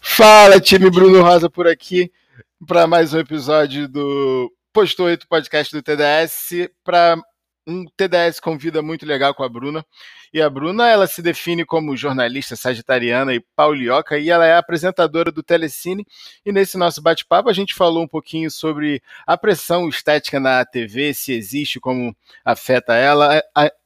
Fala, time Bruno Rosa por aqui, para mais um episódio do Posto 8 Podcast do TDS, para um TDS com vida muito legal com a Bruna. E a Bruna, ela se define como jornalista sagitariana e paulioca, e ela é apresentadora do Telecine. E nesse nosso bate-papo, a gente falou um pouquinho sobre a pressão estética na TV, se existe, como afeta ela,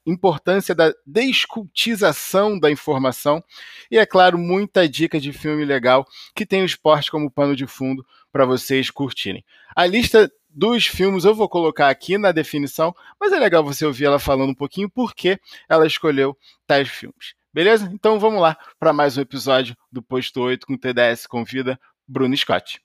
importância da descultização da informação e, é claro, muita dica de filme legal que tem o esporte como pano de fundo para vocês curtirem. A lista dos filmes eu vou colocar aqui na definição, mas é legal você ouvir ela falando um pouquinho por que ela escolheu tais filmes. Beleza? Então vamos lá para mais um episódio do Posto 8 com o TDS Convida Bruno Scott.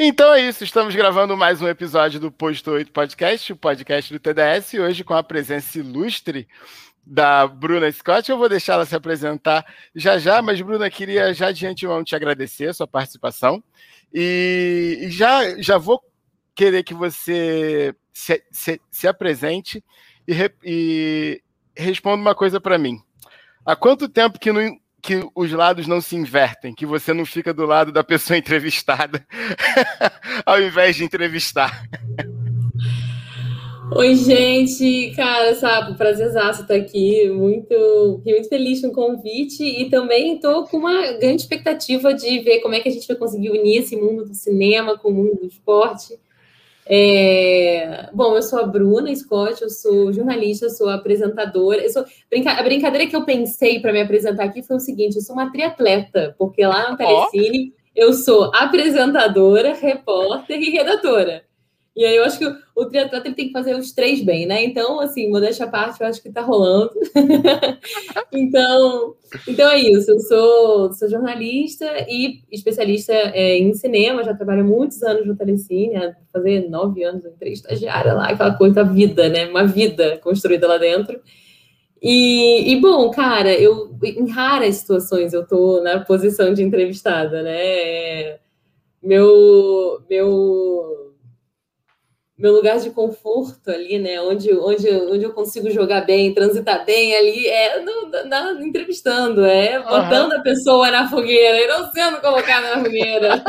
Então é isso, estamos gravando mais um episódio do Posto 8 Podcast, o podcast do TDS, hoje com a presença ilustre da Bruna Scott. Eu vou deixar ela se apresentar já já, mas Bruna, queria já de antemão te agradecer a sua participação e já, já vou querer que você se, se, se apresente e, re, e responda uma coisa para mim. Há quanto tempo que não, que os lados não se invertem, que você não fica do lado da pessoa entrevistada ao invés de entrevistar. Oi, gente, cara, sabe, prazerzaço estar aqui, muito, muito feliz com o convite e também estou com uma grande expectativa de ver como é que a gente vai conseguir unir esse mundo do cinema com o mundo do esporte. É... Bom, eu sou a Bruna Scott, eu sou jornalista, sou apresentadora. Eu sou... A brincadeira que eu pensei para me apresentar aqui foi o seguinte: eu sou uma triatleta, porque lá no Telecine oh. eu sou apresentadora, repórter e redatora. E aí eu acho que o, o triatleta ele tem que fazer os três bem, né? Então, assim, modéstia à parte, eu acho que tá rolando. então, então é isso. Eu sou, sou jornalista e especialista é, em cinema, já trabalho muitos anos no Telecine, há fazer nove anos, entrei estagiária lá, aquela coisa da vida, né? Uma vida construída lá dentro. E, e, bom, cara, eu em raras situações eu tô na posição de entrevistada, né? É, meu, meu meu lugar de conforto ali, né? Onde, onde, onde eu consigo jogar bem, transitar bem ali, é no, na, entrevistando, é botando uhum. a pessoa na fogueira e não sendo colocada na fogueira.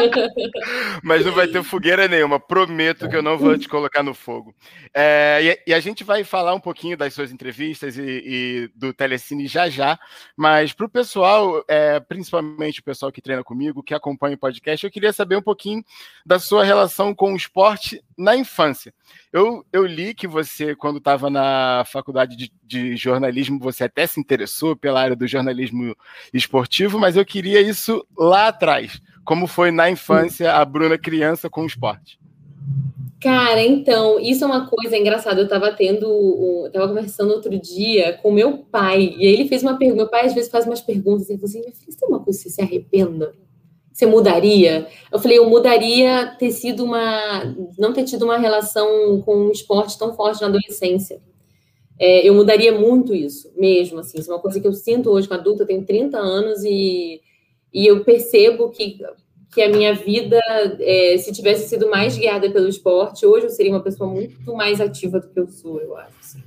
Mas não vai ter fogueira nenhuma, prometo que eu não vou te colocar no fogo. É, e, e, a gente vai falar um pouquinho das suas entrevistas e, e do Telecine já já, mas para o pessoal, é, principalmente o pessoal que treina comigo, que acompanha o podcast, eu queria saber um pouquinho da sua relação com o esporte na infância. Eu, eu li que você, quando estava na faculdade de, de, jornalismo, você até se interessou pela área do jornalismo esportivo, mas eu queria isso lá atrás. Como foi na infância a Bruna criança com o esporte? Cara, então, isso é uma coisa engraçada. Eu estava tendo, eu tava conversando outro dia com meu pai, e aí ele fez uma pergunta. Meu pai às vezes faz umas perguntas, ele falou assim: minha filha, tem uma coisa que você se arrependa? Você mudaria? Eu falei, eu mudaria ter sido uma. não ter tido uma relação com um esporte tão forte na adolescência. É, eu mudaria muito isso, mesmo, assim. Isso é uma coisa que eu sinto hoje com adulta, eu tenho 30 anos e, e eu percebo que, que a minha vida, é, se tivesse sido mais guiada pelo esporte, hoje eu seria uma pessoa muito mais ativa do que eu sou, eu acho. Assim.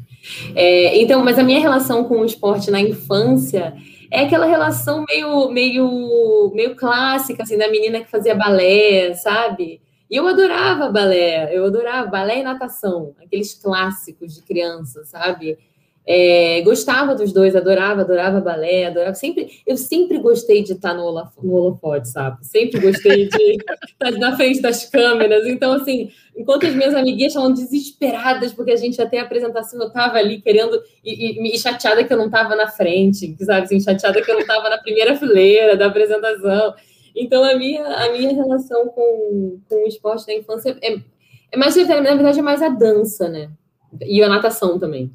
É, então, mas a minha relação com o esporte na infância é aquela relação meio, meio, meio clássica, assim, da menina que fazia balé, sabe? E eu adorava balé, eu adorava balé e natação, aqueles clássicos de criança, sabe? É, gostava dos dois, adorava, adorava balé, adorava. Sempre, eu sempre gostei de estar no, no holofote, sabe? Sempre gostei de estar na frente das câmeras. Então, assim, enquanto as minhas amiguinhas estavam desesperadas, porque a gente tem a apresentação, eu estava ali querendo, e, e, e, chateada que eu não estava na frente, sabe? Assim, chateada que eu não estava na primeira fileira da apresentação. Então, a minha, a minha relação com, com o esporte da infância é, é mais, na verdade, é mais a dança, né? E a natação também.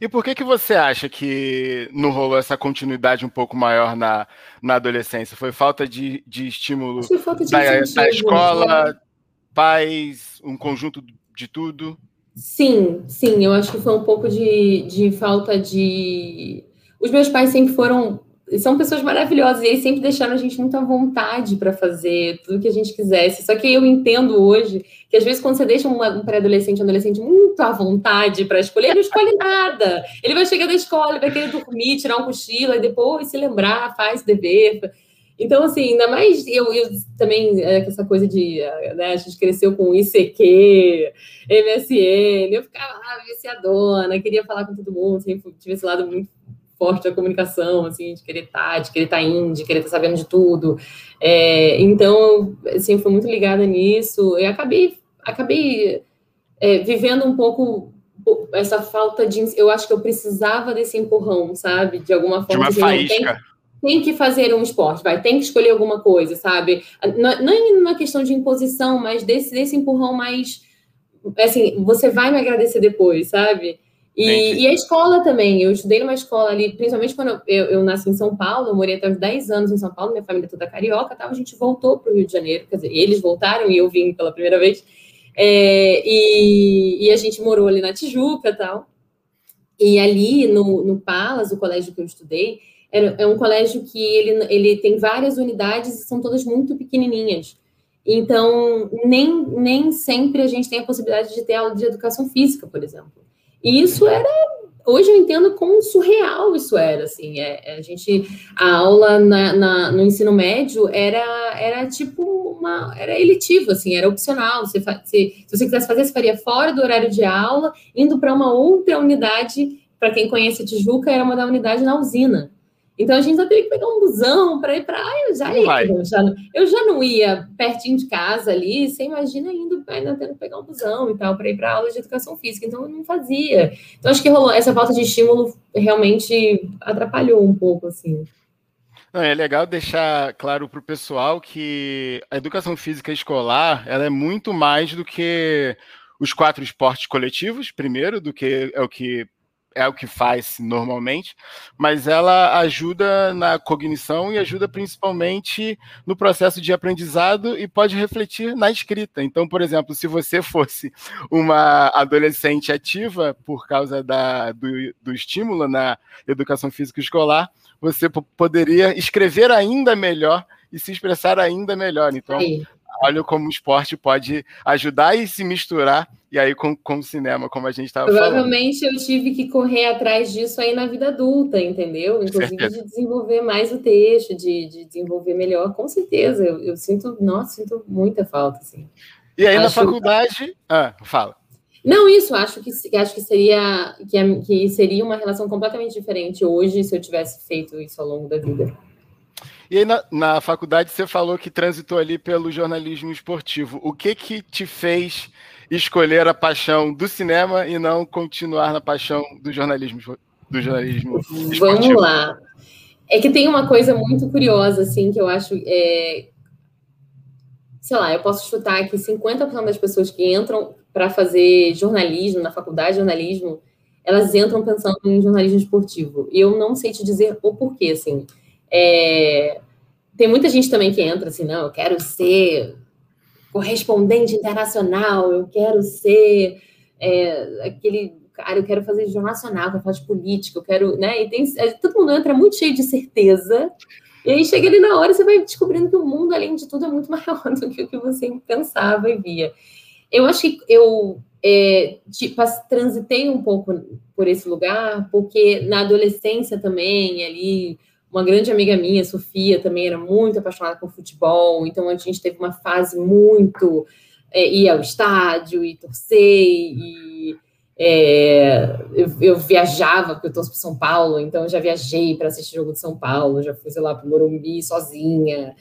E por que que você acha que não rolou essa continuidade um pouco maior na, na adolescência? Foi falta de, de estímulo falta de da, da, escola, né? pais, um conjunto de tudo? Sim, sim, eu acho que foi um pouco de, de falta de. Os meus pais sempre foram são pessoas maravilhosas e eles sempre deixaram a gente muito à vontade para fazer tudo que a gente quisesse. Só que eu entendo hoje que às vezes quando você deixa um, pré-adolescente, um adolescente muito à vontade para escolher, ele não escolhe nada. Ele vai chegar da escola, vai querer dormir, tirar um cochilo e depois se lembrar, faz dever. Então, assim, ainda mais eu, eu também, é, essa coisa de, né, a gente cresceu com ICQ, MSN, eu ficava ah, viciadona, queria falar com todo mundo, sempre tive esse lado muito forte da comunicação, assim, de querer estar, tá, de querer estar tá indo, de querer estar tá sabendo de tudo. É, então, assim, fui muito ligada nisso e acabei, acabei é, vivendo um pouco essa falta de. Eu acho que eu precisava desse empurrão, sabe? De alguma forma. De uma faísca. Tem, tem, que fazer um esporte, vai, tem que escolher alguma coisa, sabe? Não, não é uma questão de imposição, mas desse, desse empurrão mais. Assim, você vai me agradecer depois, sabe? E, e, a escola também, eu estudei numa escola ali, principalmente quando eu, eu, eu, nasci em São Paulo, eu morei até os 10 anos em São Paulo, minha família toda carioca, tal, a gente voltou para o Rio de Janeiro, quer dizer, eles voltaram e eu vim pela primeira vez, é, e, e, a gente morou ali na Tijuca tal. E ali no, no Palas, o colégio que eu estudei, era, é um colégio que ele, ele tem várias unidades e são todas muito pequenininhas. Então, nem, nem sempre a gente tem a possibilidade de ter aula de educação física, por exemplo. E isso era hoje eu entendo como surreal isso era, assim, é, é, a gente, a aula na, na, no ensino médio era, era tipo uma, era eletivo, assim, era opcional, você, se, se você quisesse fazer, você faria fora do horário de aula, indo para uma outra unidade, para quem conhece a Tijuca, era uma da unidade na usina, então a gente só teve que pegar um busão para ir para. Ah, eu já ia, eu já, eu já não ia pertinho de casa ali, você imagina indo ainda tendo que pegar um busão e tal para ir para aula de educação física. Então eu não fazia. Então acho que rolou, essa falta de estímulo realmente atrapalhou um pouco, assim. Não, é legal deixar claro para o pessoal que a educação física escolar ela é muito mais do que os quatro esportes coletivos, primeiro, do que é o que é o que faz normalmente, mas ela ajuda na cognição e ajuda principalmente no processo de aprendizado e pode refletir na escrita. Então, por exemplo, se você fosse uma adolescente ativa por causa da, do, do estímulo na educação física escolar, você poderia escrever ainda melhor e se expressar ainda melhor. Então, Aí olha como o esporte pode ajudar e se misturar, e aí com, com o cinema, como a gente estava falando. Provavelmente eu tive que correr atrás disso aí na vida adulta, entendeu? Inclusive de desenvolver mais o texto, de, de desenvolver melhor, com certeza. Eu, eu, sinto, nossa, sinto muita falta, assim. E aí acho... na faculdade. Ah, fala. Não, isso, acho que acho que seria que, que seria uma relação completamente diferente hoje se eu tivesse feito isso ao longo da vida. E aí, na, na faculdade, você falou que transitou ali pelo jornalismo esportivo. O que que te fez escolher a paixão do cinema e não continuar na paixão do jornalismo, do jornalismo esportivo? Vamos lá. É que tem uma coisa muito curiosa, assim, que eu acho. É... Sei lá, eu posso chutar que 50% das pessoas que entram para fazer jornalismo, na faculdade de jornalismo, elas entram pensando em jornalismo esportivo. E eu não sei te dizer o porquê, assim. É, tem muita gente também que entra assim, não, eu quero ser correspondente internacional, eu quero ser é, aquele cara, eu quero fazer jornal nacional, eu quero falar de política, eu quero, né? E tem, é, todo mundo entra muito cheio de certeza, e aí chega ali na hora, você vai descobrindo que o mundo, além de tudo, é muito maior do que o que você pensava e via. Eu acho que eu é, tipo, transitei um pouco por esse lugar, porque na adolescência também, ali, uma grande amiga minha, Sofia, também era muito apaixonada por futebol, então a gente teve uma fase muito é, ir ao estádio e torcer, e é, eu, eu, viajava, porque eu torço para São Paulo, então eu já viajei para assistir jogo de São Paulo, já fui, sei lá, para o Morumbi sozinha.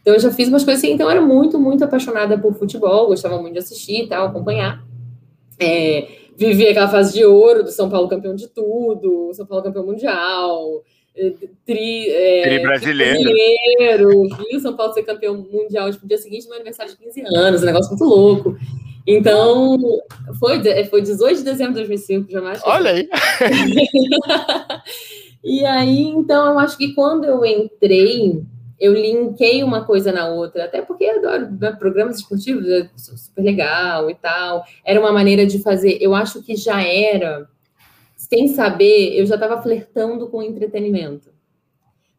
Então eu já fiz umas coisas assim, então eu era muito, muito apaixonada por futebol, gostava muito de assistir e tal, acompanhar. É, vivi aquela fase de ouro do São Paulo campeão de tudo, São Paulo campeão mundial, tri, é, tri brasileiro. brasileiro. Viu São Paulo ser campeão mundial tipo, no dia seguinte meu aniversário de 15 anos, um negócio muito louco. Então, foi, foi 18 de dezembro de 2005, jamais. Olha aí! e aí, então, eu acho que quando eu entrei, eu linkei uma coisa na outra, até porque eu adoro né, programas esportivos, é super legal e tal. Era uma maneira de fazer, eu acho que já era sem saber, eu já estava flertando com o entretenimento.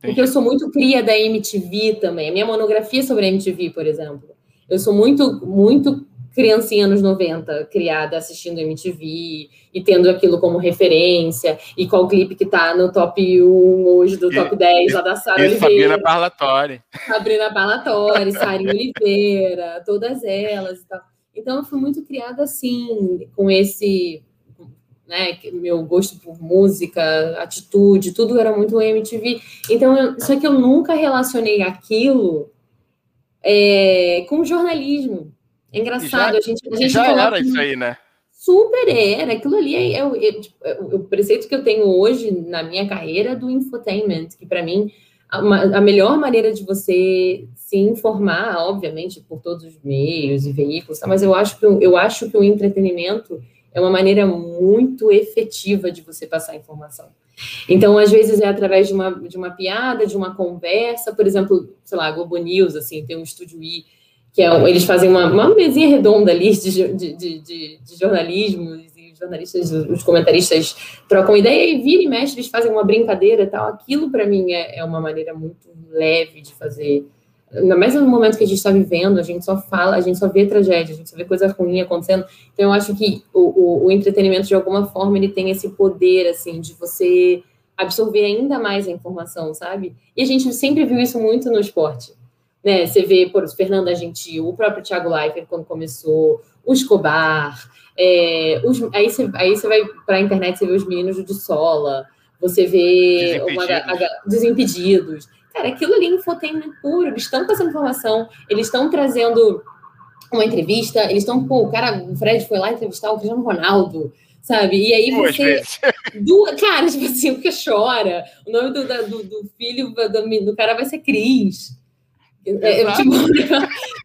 Porque eu sou muito cria da MTV também. A minha monografia sobre a MTV, por exemplo. Eu sou muito, muito criancinha anos 90, criada assistindo MTV e tendo aquilo como referência, e qual clipe que tá no top 1 hoje do top 10 lá da Sara Oliveira. Sabrina Parlatori. Sabrina Parlatori, Sarinha Oliveira, todas elas e tal. Então eu fui muito criada assim, com esse né, meu gosto por música, atitude, tudo era muito MTV. Então, eu, só que eu nunca relacionei aquilo é, com jornalismo. É engraçado, já, a gente. A gente já era isso aí, né? Super era. Aquilo ali é, é, é, tipo, é, o preceito que eu tenho hoje na minha carreira do infotainment, que para mim a, a, melhor maneira de você se informar, obviamente, por todos os meios e veículos, tá? mas eu acho que eu acho que o entretenimento é uma maneira muito efetiva de você passar informação. Então, às vezes é através de uma, de uma piada, de uma conversa, por exemplo, sei lá, Globo News, assim, tem um estúdio I que é, eles fazem uma, uma mesinha redonda ali de, de, de, de, jornalismo, e os jornalistas, os comentaristas trocam ideia e vira e mexe, eles fazem uma brincadeira e tal. Aquilo, para mim, é, é uma maneira muito leve de fazer. Ainda mais no momento que a gente está vivendo, a gente só fala, a gente só vê tragédia, a gente só vê coisa ruim acontecendo. Então, eu acho que o, o, o entretenimento, de alguma forma, ele tem esse poder, assim, de você absorver ainda mais a informação, sabe? E a gente sempre viu isso muito no esporte né? Você vê, por Fernanda Gentil, o próprio Thiago Leifert quando começou, o Escobar, é, os, aí, você, aí você vai para a internet, você vê os meninos de Sola, você vê Desimpedidos. Uma, a, Desimpedidos. Cara, aquilo ali é infotainment puro, eles estão passando informação, eles estão trazendo uma entrevista, eles estão, pô, o cara, o Fred foi lá entrevistar o Cristiano Ronaldo, sabe? E aí você. Duas, cara, tipo assim, o que chora. O nome do, do, do filho do, do, cara vai ser Cris. É, é tipo,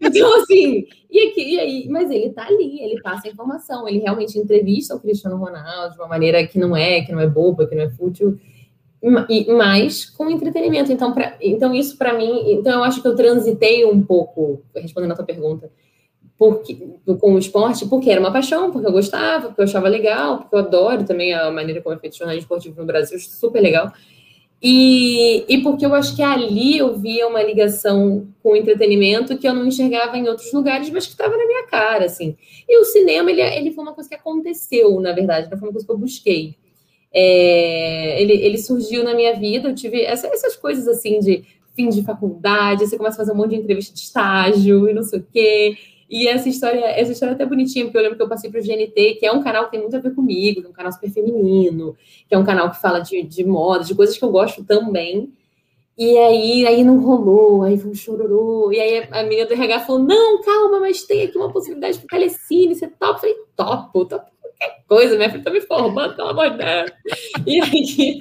então, assim, e, aqui, e aí, mas ele tá ali, ele passa a informação, ele realmente entrevista o Cristiano Ronaldo de uma maneira que não é, que não é boba, que não é fútil, e, mas com entretenimento. Então, pra, então isso para mim, então eu acho que eu transitei um pouco, respondendo a tua pergunta, porque, com o esporte, porque era uma paixão, porque eu gostava, porque eu achava legal, porque eu adoro também a maneira como é feito jornalismo esportivo no Brasil, super legal. E, e porque eu acho que ali eu via uma ligação com o entretenimento que eu não enxergava em outros lugares, mas que estava na minha cara, assim. E o cinema, ele, ele foi uma coisa que aconteceu, na verdade, não foi uma coisa que eu busquei. É, ele, ele surgiu na minha vida, eu tive essa, essas coisas, assim, de fim de faculdade, você começa a fazer um monte de entrevista de estágio e não sei o quê. E essa história, essa história é até bonitinha, porque eu lembro que eu passei para o GNT, que é um canal que tem muito a ver comigo, é um canal super feminino, que é um canal que fala de, de moda, de coisas que eu gosto também. E aí, aí não rolou, aí foi um chororô. E aí a menina do RH falou: Não, calma, mas tem aqui uma possibilidade de telecine, você topa? Eu falei: Topo, topo qualquer coisa, minha filha tá me formando, pelo amor de Deus. E aí,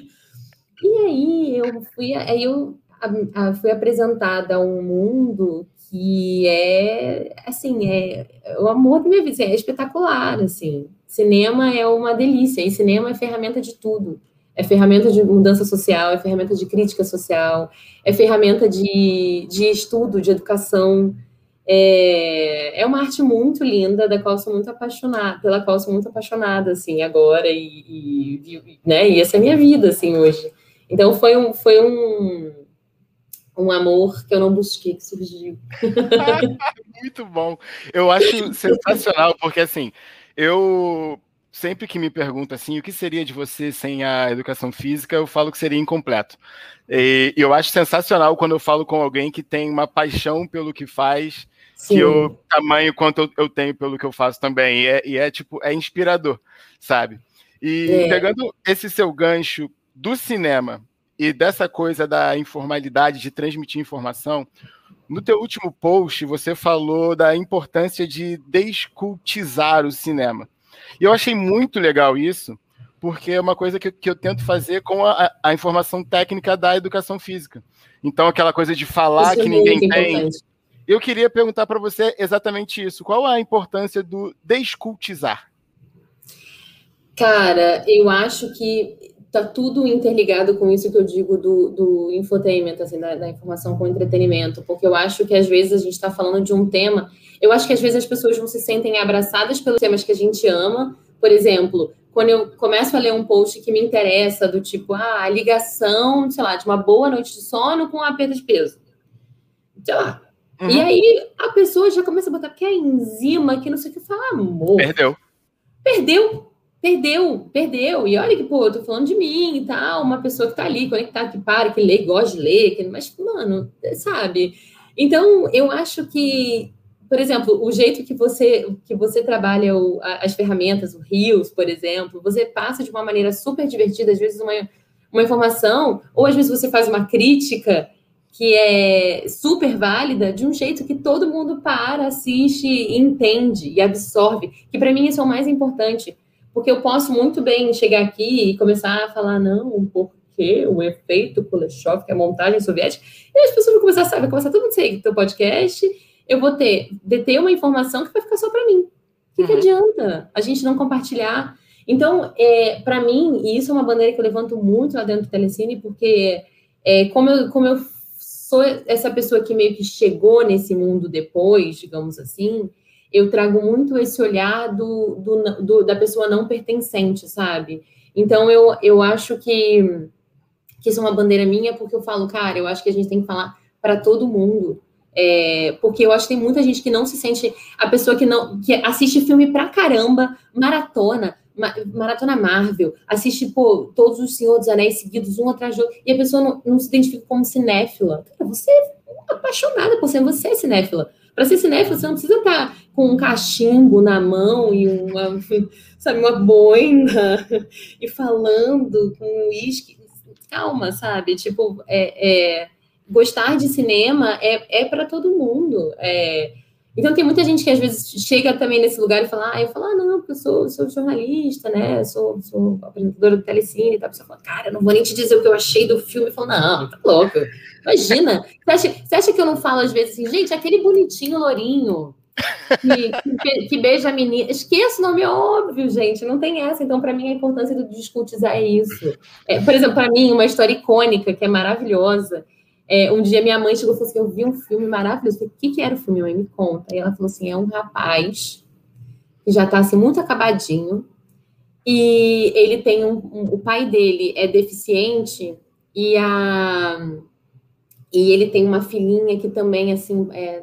e aí eu fui, aí eu a, a, fui apresentada a um mundo que é, assim, é, o amor da minha vida, é espetacular, assim. Cinema é uma delícia, e cinema é ferramenta de tudo. É ferramenta de mudança social, é ferramenta de crítica social, é ferramenta de, de estudo, de educação. É, é uma arte muito linda, da qual sou muito apaixonada, pela qual sou muito apaixonada, assim, agora, e, e, né, e essa é a minha vida, assim, hoje. Então, foi um, foi um, um amor que eu não busquei, que surgiu. Muito bom. Eu acho sensacional, porque assim, eu sempre que me perguntam assim, o que seria de você sem a educação física, eu falo que seria incompleto. E eu acho sensacional quando eu falo com alguém que tem uma paixão pelo que faz, Sim. que o tamanho quanto eu tenho pelo que eu faço também. E é, e é tipo, é inspirador, sabe? E é. pegando esse seu gancho do cinema e dessa coisa da informalidade de transmitir informação, no teu último post você falou da importância de descultizar o cinema. E eu achei muito legal isso, porque é uma coisa que, que eu tento fazer com a, a, informação técnica da educação física. Então, aquela coisa de falar isso que é ninguém tem. Eu queria perguntar para você exatamente isso. Qual a importância do descultizar? Cara, eu acho que tá tudo interligado com isso que eu digo do, do infotainment, assim, da, da, informação com entretenimento, porque eu acho que às vezes a gente está falando de um tema, eu acho que às vezes as pessoas não se sentem abraçadas pelos temas que a gente ama, por exemplo, quando eu começo a ler um post que me interessa, do tipo, ah, a ligação, sei lá, de uma boa noite de sono com a perda de peso. Sei lá. Uhum. E aí a pessoa já começa a botar, que é enzima, que não sei o que, fala, amor. Perdeu. Perdeu. Perdeu, perdeu. E olha que, pô, eu tô falando de mim e tal, uma pessoa que tá ali, conectada, que para, que lê, gosta de ler, que... mas, mano, sabe? Então, eu acho que por exemplo, o jeito que você que você trabalha o, as ferramentas, o Rios, por exemplo, você passa de uma maneira super divertida, às vezes uma, uma informação, ou às vezes você faz uma crítica que é super válida, de um jeito que todo mundo para, assiste, entende e absorve. Que para mim isso é o mais importante, porque eu posso muito bem chegar aqui e começar a falar, não, porquê, o efeito Kuleshov, que é a montagem soviética, e as pessoas vão começar a saber, começar todo mundo seguir teu podcast eu vou ter, deter uma informação que vai ficar só para mim. O que, uhum. que, adianta a gente não compartilhar? Então, é, para mim, e isso é uma bandeira que eu levanto muito lá dentro do Telecine, porque é, como, eu, como eu sou essa pessoa que meio que chegou nesse mundo depois, digamos assim, eu trago muito esse olhar do, do, do, da pessoa não pertencente, sabe? Então, eu, eu acho que, que isso é uma bandeira minha, porque eu falo, cara, eu acho que a gente tem que falar para todo mundo. É, porque eu acho que tem muita gente que não se sente a pessoa que não que assiste filme pra caramba, maratona, ma, maratona Marvel, assiste pô, todos os Senhor dos Anéis seguidos um atrás do outro, e a pessoa não, não se identifica como cinéfila. Cara, você é apaixonada por ser, você é cinéfila. Para ser cinéfila, você não precisa estar tá com um cachimbo na mão e uma, sabe, uma boina e falando com uísque. Calma, sabe? Tipo, é, é gostar de cinema é, é para todo mundo. É... Então tem muita gente que às vezes chega também nesse lugar e fala, ah, eu falo, ah, não, porque eu sou, sou jornalista, né? Sou, sou apresentadora do Telecine e tal. A pessoa fala, cara, não vou nem te dizer o que eu achei do filme. Eu falo, não, tá louco. Imagina. Você acha, você acha que eu não falo às vezes assim, gente, aquele bonitinho lourinho que, que, que, beija a menina. Esqueça o nome, é óbvio, gente. Não tem essa. Então, para mim, a importância do discutizar é isso. É, por exemplo, para mim, uma história icônica que é maravilhosa é, um dia minha mãe chegou e falou assim: Eu vi um filme maravilhoso. O que, que era o filme? Mãe, me conta. E ela falou assim: é um rapaz que já está assim, muito acabadinho. E ele tem um, um, O pai dele é deficiente e a. E ele tem uma filhinha que também, assim, é,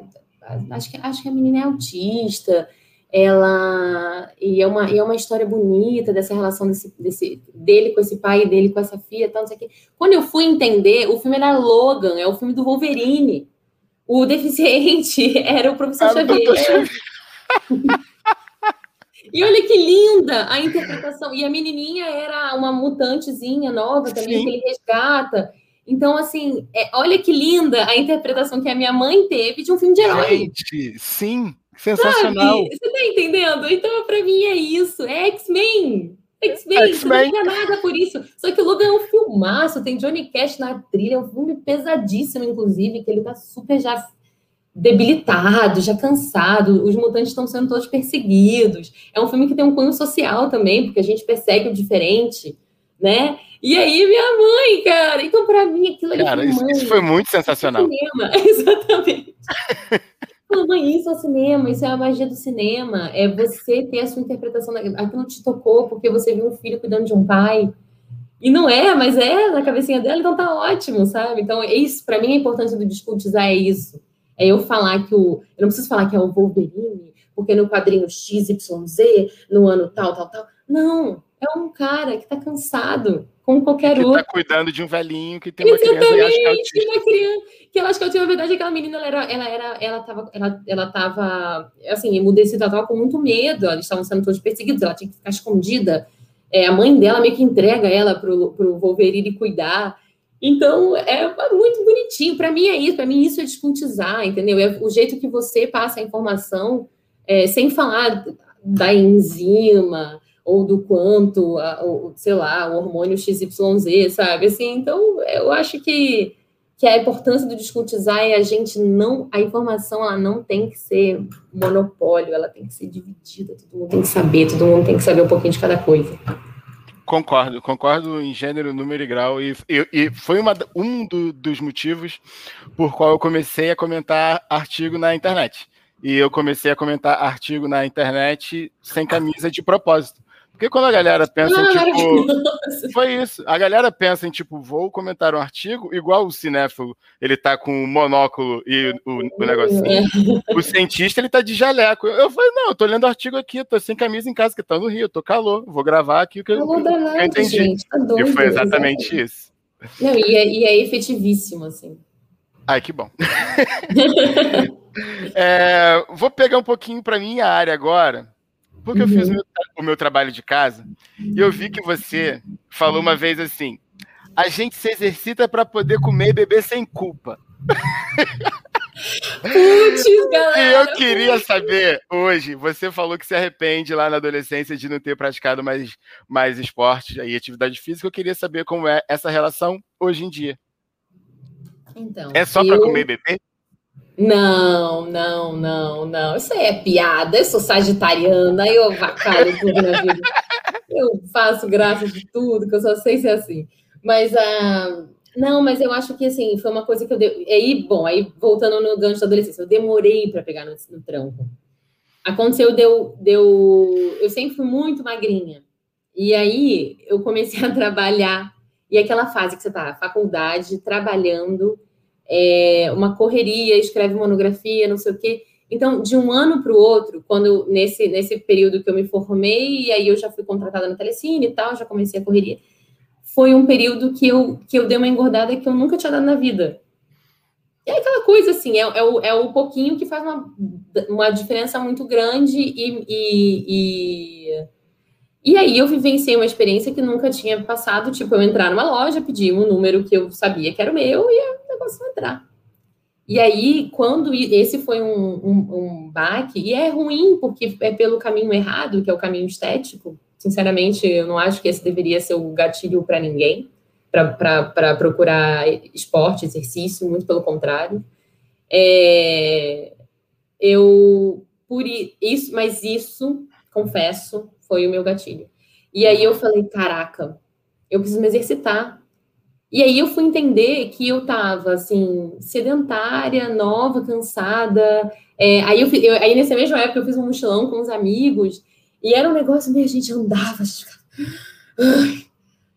acho, que, acho que a menina é autista ela e é uma, e é uma história bonita dessa relação desse, desse, dele com esse pai dele com essa filha, tal, não sei o quê. Quando eu fui entender, o filme era Logan, é o filme do Wolverine. O deficiente era o professor Xavier. e olha que linda a interpretação. E a menininha era uma mutantezinha nova também, Sim. que ele resgata. Então, assim, é, olha que linda a interpretação que a minha mãe teve de um filme de herói. Gente, sim, Sensacional. Sabe? Você tá entendendo? Então, para mim, é isso. É X-Men. X-Men, você não tinha nada por isso. Só que o Logan é um filmaço, tem Johnny Cash na trilha, é um filme pesadíssimo, inclusive, que ele tá super já debilitado, já cansado, os mutantes estão sendo todos perseguidos. É um filme que tem um cunho social também, porque a gente persegue o diferente, né? E aí, minha mãe, cara, então para mim aquilo ali cara, isso, isso, foi muito sensacional. Cinema. Exatamente. mãe, isso é cinema, isso é a magia do cinema. É você ter a sua interpretação. Aquilo te tocou porque você viu um filho cuidando de um pai. E não é, mas é na cabecinha dela, então tá ótimo, sabe? Então, é isso, para mim, a importância do discutizar é isso. É eu falar que o. Eu não preciso falar que é o Wolverine, porque no quadrinho XYZ, no ano tal, tal, tal. Não, é um cara que tá cansado, como qualquer que tá outro. Tá cuidando de um velhinho que tem uma criança que é. Uma criança, que eu acho que eu tinha, na verdade, aquela menina, ela era, ela era, ela tava, ela, ela tava, assim, emudecida, ela tava com muito medo, eles estavam sendo todos perseguidos, ela tinha que ficar escondida. É, a mãe dela meio que entrega ela pro, pro Wolverine cuidar. Então, é muito bonitinho. Para mim é isso, para mim isso é descontizar, entendeu? É o jeito que você passa a informação, é, sem falar da enzima, ou do quanto, ou, sei lá, o hormônio XYZ, sabe? Assim, então, eu acho que, que a importância do discutizar é a gente não, a informação, ela não tem que ser monopólio, ela tem que ser dividida, todo mundo tem que saber, todo mundo tem que saber um pouquinho de cada coisa. Concordo, concordo em gênero, número e grau. E, e, e foi uma, um do, dos motivos por qual eu comecei a comentar artigo na internet. E eu comecei a comentar artigo na internet sem camisa de propósito Porque quando a galera pensa ah, em, tipo. Foi isso. A galera pensa em, tipo, vou comentar um artigo, igual o cinéfilo, ele tá com o monóculo e o, o negocinho. É. O cientista, ele tá de jaleco. Eu falei, não, eu tô lendo artigo aqui, tô sem camisa em casa, que tá no Rio, tô calor, vou gravar aqui o que eu, eu, eu entendi. Gente, tá doido, e foi exatamente, exatamente. isso. Não, e é, e é efetivíssimo, assim. Ai, que bom. é, vou pegar um pouquinho para minha área agora porque uhum. eu fiz o uhum. meu, o meu trabalho de casa e eu vi que você falou uma vez assim: a gente se exercita para poder comer e beber sem culpa. Putz, galera. E eu queria saber hoje, você falou que se arrepende lá na adolescência de não ter praticado mais, mais esporte e atividade física. Eu queria saber como é essa relação hoje em dia. Então, é só para eu... comer e beber? Não, não, não, não. Isso aí é piada. Eu sou sagitariana, eu vacalho tudo na vida. Eu faço graça de tudo, que eu só sei ser assim. Mas ah, não, mas eu acho que assim, foi uma coisa que eu dei. Aí, bom, aí voltando no gancho da adolescência, eu demorei para pegar no, no tranco. Aconteceu, deu, deu. Eu sempre fui muito magrinha. E aí eu comecei a trabalhar. E aquela fase que você tá, faculdade, trabalhando é, uma correria, escreve monografia, não sei o quê. Então, de um ano para o outro, quando nesse, nesse período que eu me formei, e aí eu já fui contratada na Telecine e tal, já comecei a correria, foi um período que eu, que eu dei uma engordada que eu nunca tinha dado na vida. É aquela coisa assim, é, é, o, é o pouquinho que faz uma, uma diferença muito grande e, e, e e aí eu vivenciei uma experiência que nunca tinha passado, tipo, eu entrar numa loja, pedir um número que eu sabia que era o meu e o negócio entrar. E aí, quando esse foi um, um, um baque, e é ruim porque é pelo caminho errado, que é o caminho estético. Sinceramente, eu não acho que esse deveria ser o gatilho para ninguém, para procurar esporte, exercício, muito pelo contrário. É, eu, por isso, mas isso, confesso, foi o meu gatilho. E aí eu falei, caraca, eu preciso me exercitar. E aí eu fui entender que eu tava, assim, sedentária, nova, cansada. É, aí, eu, eu, aí nessa mesma época eu fiz um mochilão com os amigos e era um negócio meio a gente andava, a gente ficava...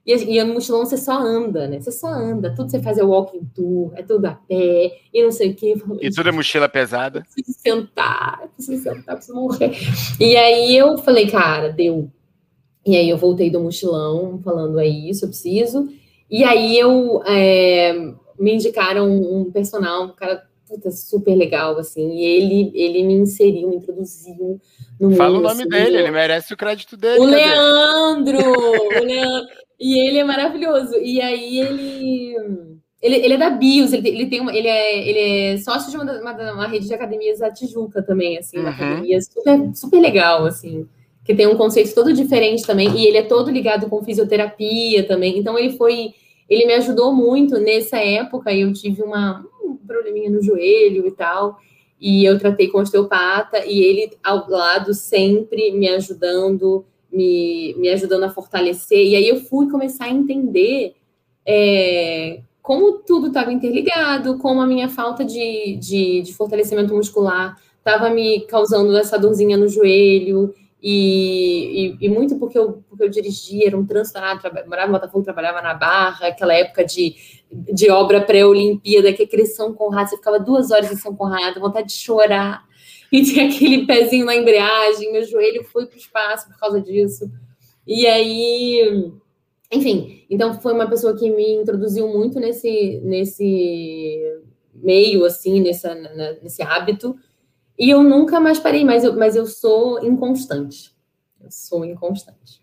E, e no mochilão você só anda, né? Você só anda. Tudo você faz é walking tour, é tudo a pé, e não sei o quê. E tudo é mochila pesada. Preciso sentar, preciso sentar, preciso morrer. E aí eu falei, cara, deu. E aí eu voltei do mochilão, falando, é isso, eu preciso. E aí eu é, me indicaram um personal, um cara puta, super legal, assim. E ele, ele me inseriu, me introduziu no Fala mundo, o nome assim, dele, ele merece o crédito dele. O Leandro! o Leandro! E ele é maravilhoso. E aí ele. Ele, ele é da BIOS, ele, ele, tem uma, ele, é, ele é sócio de uma, uma, uma rede de academias da Tijuca também, assim, uhum. uma academia super, super legal, assim, que tem um conceito todo diferente também, e ele é todo ligado com fisioterapia também, então ele foi, ele me ajudou muito nessa época, eu tive uma, um probleminha no joelho e tal, e eu tratei com osteopata, e ele ao lado sempre me ajudando, me, me ajudando a fortalecer. E aí eu fui começar a entender é, como tudo estava interligado, como a minha falta de, de, de fortalecimento muscular estava me causando essa dorzinha no joelho. E, e, e, muito porque eu, porque eu dirigia, era um trânsito morava em Botafogo, trabalhava na Barra, aquela época de, de obra pré-Olimpíada, que aquele São Conrado, você ficava duas horas em São Conrado, vontade de chorar e tinha aquele pezinho na embreagem, meu joelho foi para o espaço por causa disso. E aí, enfim, então foi uma pessoa que me introduziu muito nesse, nesse meio, assim, nessa, nesse hábito. E eu nunca mais parei, mas eu, mas eu sou inconstante. Eu sou inconstante.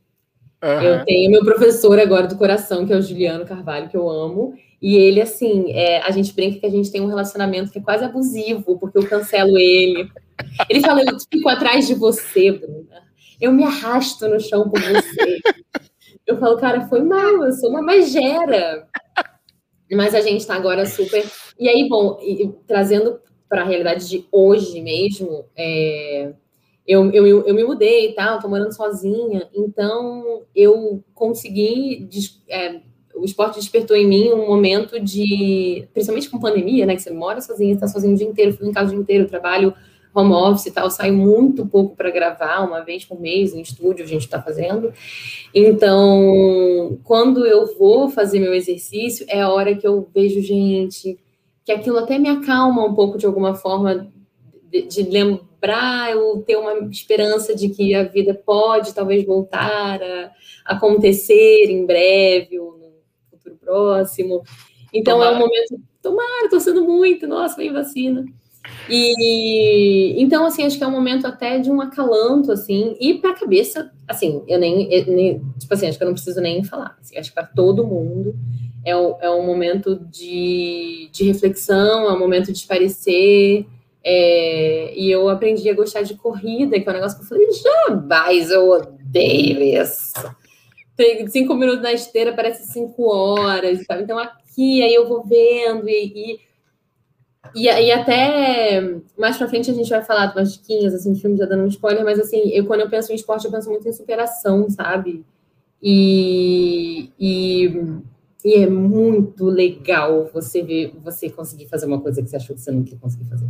Uhum. Eu tenho meu professor agora do coração, que é o Juliano Carvalho, que eu amo. E ele, assim, é, a gente brinca que a gente tem um relacionamento que é quase abusivo, porque eu cancelo ele. Ele fala, eu fico atrás de você, Bruna. Eu me arrasto no chão com você. Eu falo, cara, foi mal, eu sou uma magera. Mas a gente tá agora super. E aí, bom, e, trazendo para a realidade de hoje mesmo, é... eu, eu, eu me mudei e tal, tô morando sozinha, então eu consegui. É, o esporte despertou em mim um momento de. Principalmente com pandemia, né? Que você mora sozinha, está sozinho o dia inteiro, fico em casa o dia inteiro, trabalho home office e tal, saio muito pouco para gravar, uma vez por mês em estúdio a gente está fazendo. Então, quando eu vou fazer meu exercício, é a hora que eu vejo gente, que aquilo até me acalma um pouco de alguma forma, de, de lembrar, eu ter uma esperança de que a vida pode talvez voltar a acontecer em breve ou no futuro próximo. Então Tomara. é um momento, tomara, torcendo muito, nossa, vem vacina. E então, assim, acho que é um momento até de um acalanto, assim, e para a cabeça, assim, eu nem, eu nem, tipo assim, acho que eu não preciso nem falar. Assim, acho que para todo mundo é, um, é um momento de, de reflexão, é um momento de parecer. É, e eu aprendi a gostar de corrida, que é um negócio que eu falei, jamais eu odeio isso. Tem cinco minutos na esteira, parece cinco horas, sabe? Então aqui, aí eu vou vendo e, e e, e até mais pra frente a gente vai falar de umas diquinhas, assim, de filmes já dando um spoiler, mas assim, eu quando eu penso em esporte, eu penso muito em superação, sabe? E, e, e é muito legal você ver, você conseguir fazer uma coisa que você achou que você não ia conseguir fazer.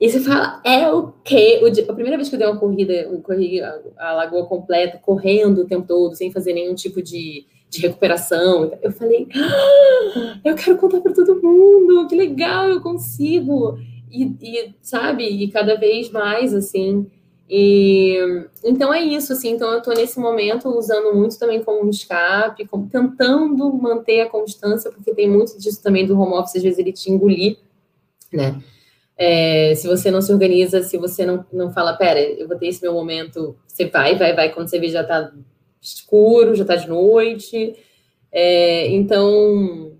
E você fala, é o quê? a primeira vez que eu dei uma corrida, eu corri a, a lagoa completa, correndo o tempo todo, sem fazer nenhum tipo de de recuperação. Eu falei, ah, eu quero contar para todo mundo, que legal, eu consigo. E, e, sabe, e cada vez mais, assim. E, então é isso, assim. Então eu estou nesse momento usando muito também como um escape, como, tentando manter a constância, porque tem muito disso também do home office, às vezes ele te engolir, né? É, se você não se organiza, se você não, não fala, pera, eu vou ter esse meu momento, você vai, vai, vai, quando você vê já tá escuro, já está de noite. É, então,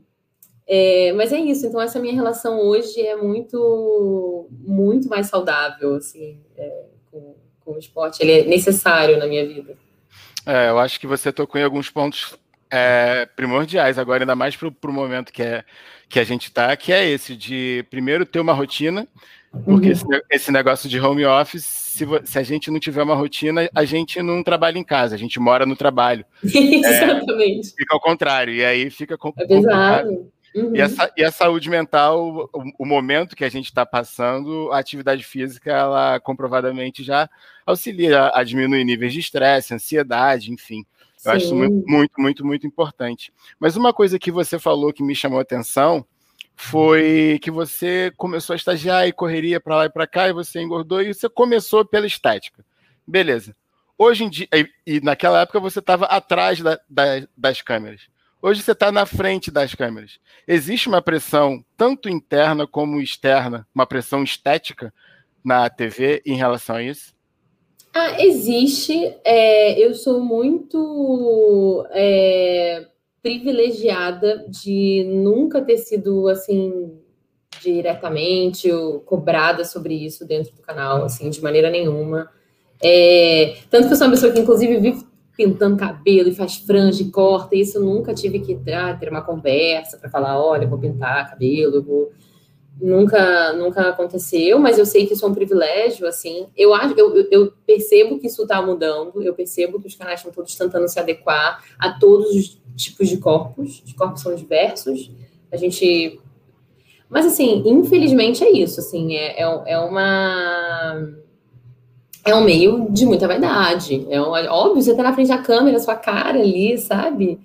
é, mas é isso. Então, essa minha relação hoje é muito, muito mais saudável, assim, é, com, com o esporte. Ele é necessário na minha vida. É, eu acho que você tocou em alguns pontos é, primordiais agora, ainda mais para o momento que, é, que a gente está, que é esse de primeiro ter uma rotina, porque uhum. esse, esse, negócio de home office, se, se, a gente não tiver uma rotina, a gente não trabalha em casa, a gente mora no trabalho. Exatamente. É, fica ao contrário, e aí fica é complicado. Uhum. E, a, e, a, saúde mental, o, o momento que a gente está passando, a atividade física, ela comprovadamente já auxilia a, diminuir níveis de estresse, ansiedade, enfim. Eu Sim. acho muito, muito, muito, muito importante. Mas uma coisa que você falou que me chamou a atenção foi que você começou a estagiar e correria para lá e para cá e você engordou e você começou pela estética. Beleza. Hoje em dia, e, e naquela época você estava atrás da, da, das câmeras. Hoje você está na frente das câmeras. Existe uma pressão, tanto interna como externa, uma pressão estética na TV em relação a isso? Ah, existe. É, eu sou muito. É privilegiada de nunca ter sido assim diretamente cobrada sobre isso dentro do canal, assim, de maneira nenhuma. É, tanto que eu sou uma pessoa que, inclusive, vive pintando cabelo e faz franja e corta, e isso nunca tive que ah, ter uma conversa para falar, olha, eu vou pintar cabelo, eu vou... Nunca, nunca aconteceu, mas eu sei que isso é um privilégio, assim. Eu, acho, eu, eu percebo que isso está mudando, eu percebo que os canais estão todos tentando se adequar a todos os tipos de corpos, os corpos são diversos. A gente. Mas, assim, infelizmente é isso, assim, é, é, é uma. É um meio de muita vaidade. É um, óbvio, você tá na frente da câmera, sua cara ali, sabe?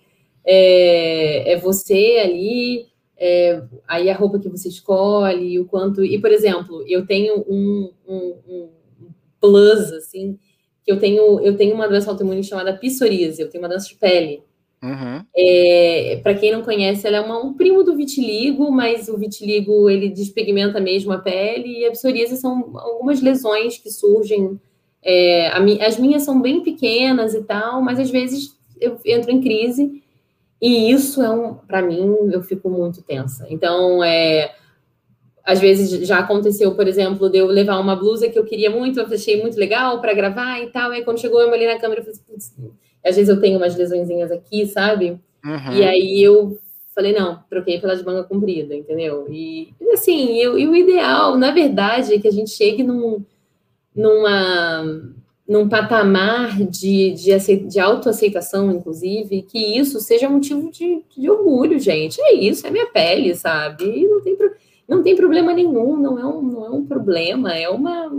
É, é você ali, é, aí a roupa que você escolhe, o quanto. E, por exemplo, eu tenho um, um, um plus, assim, que eu tenho, eu tenho uma doença autoimune chamada psoríase, eu tenho uma doença de pele. Uhum. É, para quem não conhece, ela é uma, um primo do vitiligo, mas o vitiligo ele despigmenta mesmo a pele e a psoríase são algumas lesões que surgem. É, a, as minhas são bem pequenas e tal, mas às vezes eu entro em crise e isso é um, para mim, eu fico muito tensa. Então, é, às vezes já aconteceu, por exemplo, de eu levar uma blusa que eu queria muito, eu achei muito legal para gravar e tal, e aí quando chegou eu olhei na câmera e falei, às vezes eu tenho umas lesõezinhas aqui, sabe? Uhum. E aí eu falei, não, troquei pela de manga comprida, entendeu? E assim, eu, e o ideal, na verdade, é que a gente chegue num, numa, num patamar de, de, de autoaceitação, inclusive, que isso seja motivo de, de orgulho, gente. É isso, é minha pele, sabe? E não tem. Não tem problema nenhum, não é um, não é um problema, é uma,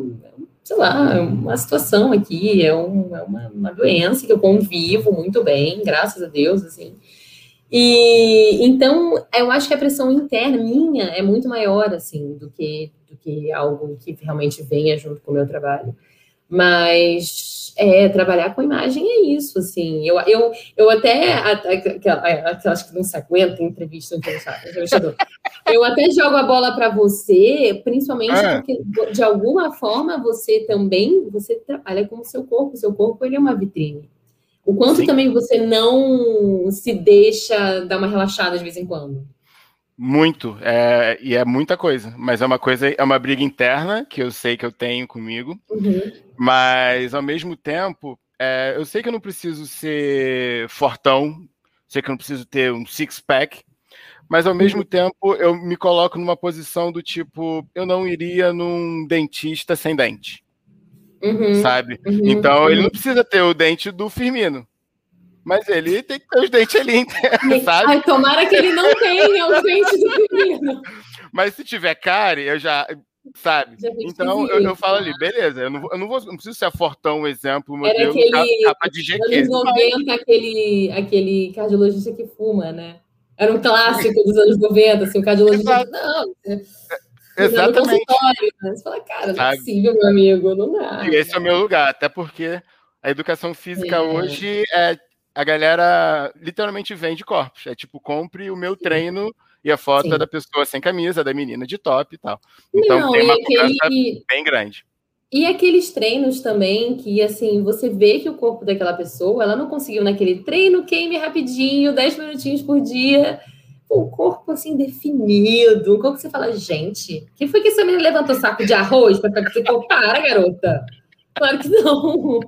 sei lá, uma situação aqui, é, um, é uma, uma doença que eu convivo muito bem, graças a Deus, assim. E então eu acho que a pressão interna minha é muito maior assim do que do que algo que realmente venha junto com o meu trabalho. Mas é, trabalhar com imagem é isso, assim. Eu, eu, eu até, acho que não se aguenta entrevista entrevistador. Eu até jogo a bola para você, principalmente é. porque de alguma forma você também você trabalha com o seu corpo. O seu corpo ele é uma vitrine. O quanto Sim. também você não se deixa dar uma relaxada de vez em quando? Muito, é, e é muita coisa, mas é uma coisa, é uma briga interna que eu sei que eu tenho comigo, uhum. Mas ao mesmo tempo, é, eu sei que eu não preciso ser fortão, sei que eu não preciso ter um six-pack, mas ao mesmo uhum. tempo eu me coloco numa posição do tipo, eu não iria num dentista sem dente. Uhum, sabe? Uhum, então ele não precisa ter o dente do Firmino. Mas ele tem que ter os dentes ali, sabe? Ai, tomara que ele não tenha os dentes do Firmino. Mas se tiver cárie, eu já. Sabe? Então eu, eu, falo ali, beleza, eu não, eu não, vou, não preciso ser a Fortão, um exemplo, modelo, Era aquele, capa de GQ. Anos 90, mas... aquele, aquele cardiologista que fuma, né? Era um clássico dos anos 90, assim, o cardiologista. Não, Exatamente. Né? Você fala, cara, não é possível, meu amigo, não dá. E esse é o meu lugar, até porque a educação física é. hoje é a galera literalmente vende corpos. É tipo, compre o meu Sim. E a foto Sim. é da pessoa sem camisa, da menina de top e tal. Então não, tem uma aquele... bem grande. E aqueles treinos também que, assim, você vê que o corpo daquela pessoa, ela não conseguiu naquele treino, queime rapidinho, 10 minutinhos por dia o corpo assim definido, como que você fala, gente, quem foi que essa menina levantou saco de arroz para você para, garota? Claro que não.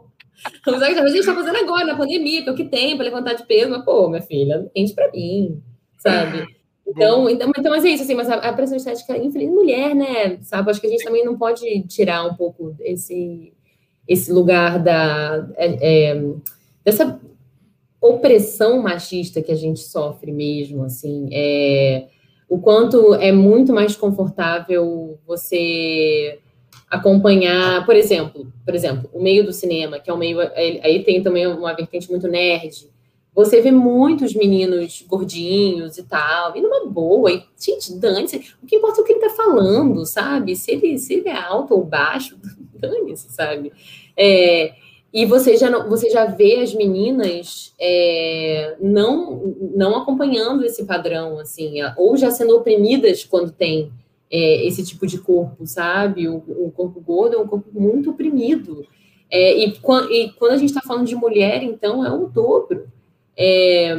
Mas a gente está fazendo agora, na pandemia, que é o que tem para levantar de peso, mas, pô, minha filha, rende para mim, sabe? Então, então, então, mas é isso, assim, mas a, a pressão estética, infelizmente, mulher, né, sabe? Acho que a gente também não pode tirar um pouco esse, esse lugar da, é, é, dessa opressão machista que a gente sofre mesmo, assim, é, o quanto é muito mais confortável você acompanhar, por exemplo, por exemplo, o meio do cinema, que é o meio, aí tem também uma vertente muito nerd. Você vê muitos meninos gordinhos e tal, e numa boa, e, gente, dane-se. O que importa é o que ele tá falando, sabe? Se ele, se ele é alto ou baixo, dane-se, sabe? É, e você já, não, você já vê as meninas é, não, não acompanhando esse padrão, assim, ou já sendo oprimidas quando tem é, esse tipo de corpo, sabe? O, o, corpo gordo é um corpo muito oprimido. É, e, e, quando a gente está falando de mulher, então, é o dobro. É,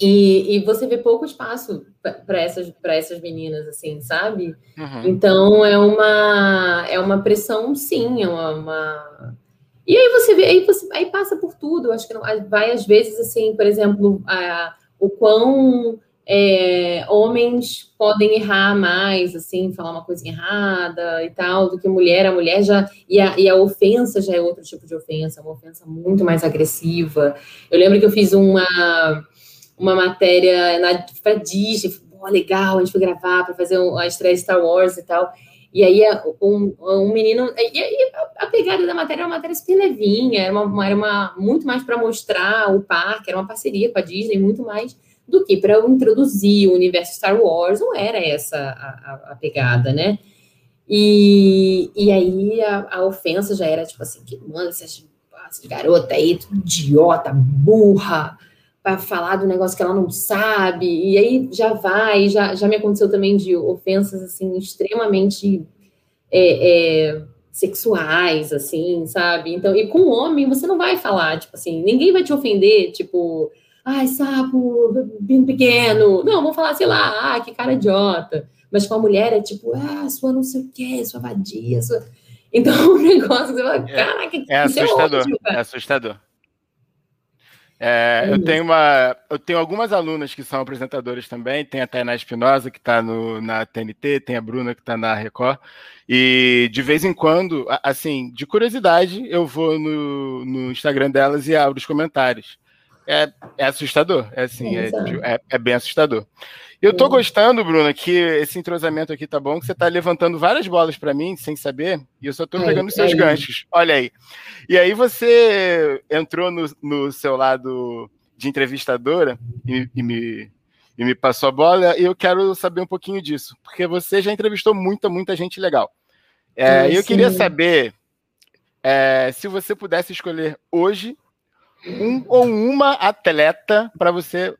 e, e, você vê pouco espaço para essas, essas meninas, assim, sabe? Uhum. Então, é uma, é uma pressão, sim, é uma, uma e aí você vê, aí, você, aí passa por tudo. Acho que não, vai às vezes assim, por exemplo, a, o quão é, homens podem errar mais, assim, falar uma coisa errada e tal, do que mulher. A mulher já. E a, e a ofensa já é outro tipo de ofensa, uma ofensa muito mais agressiva. Eu lembro que eu fiz uma, uma matéria na, pra Disney, legal, a gente foi gravar para fazer a estreia Star Wars e tal. E aí um, um menino. E, e a pegada da matéria era uma matéria super levinha, era, uma, era uma, muito mais para mostrar o parque, era uma parceria com a Disney, muito mais do que para introduzir o universo Star Wars. Não era essa a, a, a pegada, né? E, e aí a, a, ofensa já era tipo assim: que essas, essas garota aí, idiota, burra para falar do negócio que ela não sabe, e aí já vai, já, já me aconteceu também de ofensas, assim, extremamente é, é, sexuais, assim, sabe? Então, e com homem, você não vai falar, tipo assim, ninguém vai te ofender, tipo, ai, sapo, bem pequeno, não, vou falar, sei lá, ah, que cara idiota, mas com a mulher é tipo, ah, sua não sei o quê, sua vadia, sua... Então, o negócio, você fala, é, caraca, é, é assustador, é, ótimo, é assustador. É, eu tenho uma, eu tenho algumas alunas que são apresentadoras também. Tem a Tainá Espinosa que está na TNT, tem a Bruna que está na Record. E de vez em quando, assim, de curiosidade, eu vou no, no Instagram delas e abro os comentários. É, é assustador. É assim, é, é, é, bem assustador. Eu tô gostando, Bruna, que esse entrosamento aqui tá bom, que você tá levantando várias bolas para mim, sem saber, e eu só tô pegando os seus aí. ganchos. Olha aí. E aí você entrou no, no seu lado de entrevistadora e, e, me, e me passou a bola, e eu quero saber um pouquinho disso, porque você já entrevistou muita, muita gente legal. É, eu queria saber é, se você pudesse escolher hoje um ou uma atleta para você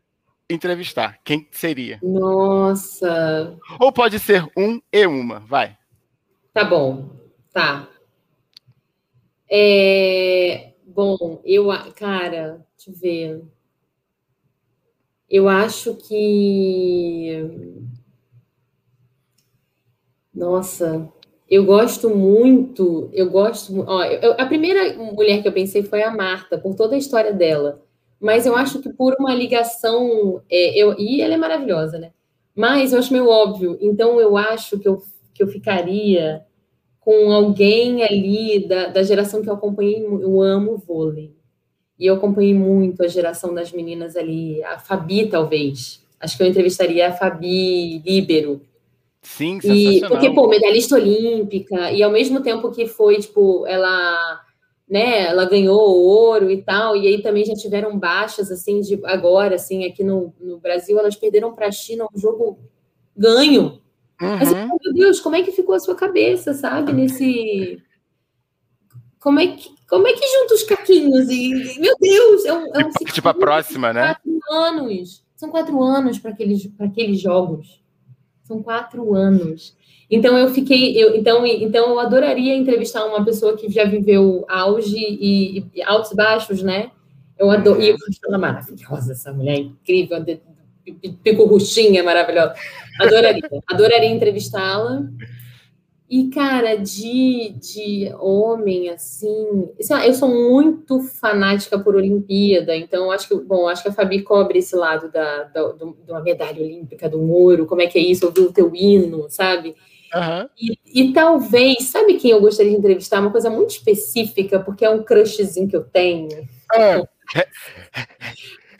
entrevistar, quem seria? Nossa. Ou pode ser um e uma, vai. Tá bom, tá. É, bom, eu, cara, deixa eu ver. Eu acho que. Nossa, eu gosto muito, eu gosto. Ó, eu, a primeira mulher que eu pensei foi a Marta, por toda a história dela. Mas eu acho que por uma ligação. É, eu, e ela é maravilhosa, né? Mas eu acho meio óbvio. Então eu acho que eu, que eu ficaria com alguém ali da, da geração que eu acompanhei. Eu amo vôlei. E eu acompanhei muito a geração das meninas ali. A Fabi, talvez. Acho que eu entrevistaria a Fabi Líbero. Sim, sensacional. E, porque, pô, medalhista olímpica, e ao mesmo tempo que foi, tipo, ela né, ela ganhou ouro e tal, e aí também já tiveram baixas, assim, de agora, assim, aqui no, no Brasil, elas perderam para a China um jogo ganho. Uhum. Mas, meu Deus, como é que ficou a sua cabeça, sabe, nesse... Como é que, como é que junta os caquinhos? E, meu Deus, é um... É um tipo, a próxima, né? Anos. São quatro anos para aqueles, aqueles jogos. São quatro anos. Então eu fiquei, eu, então, então eu adoraria entrevistar uma pessoa que já viveu auge e, e altos e baixos, né? Eu adoro, e eu acho ela maravilhosa, essa mulher é incrível, pico roxinha maravilhosa. Adoraria, adoraria entrevistá-la. E, cara, de, de homem, assim. Eu sou muito fanática por Olimpíada, então acho que, bom, acho que a Fabi cobre esse lado da, da, da medalha olímpica, do ouro, como é que é isso, ouvir o teu hino, sabe? Uhum. E, e, talvez, sabe quem eu gostaria de entrevistar? Uma coisa muito específica, porque é um crushzinho que eu tenho. É,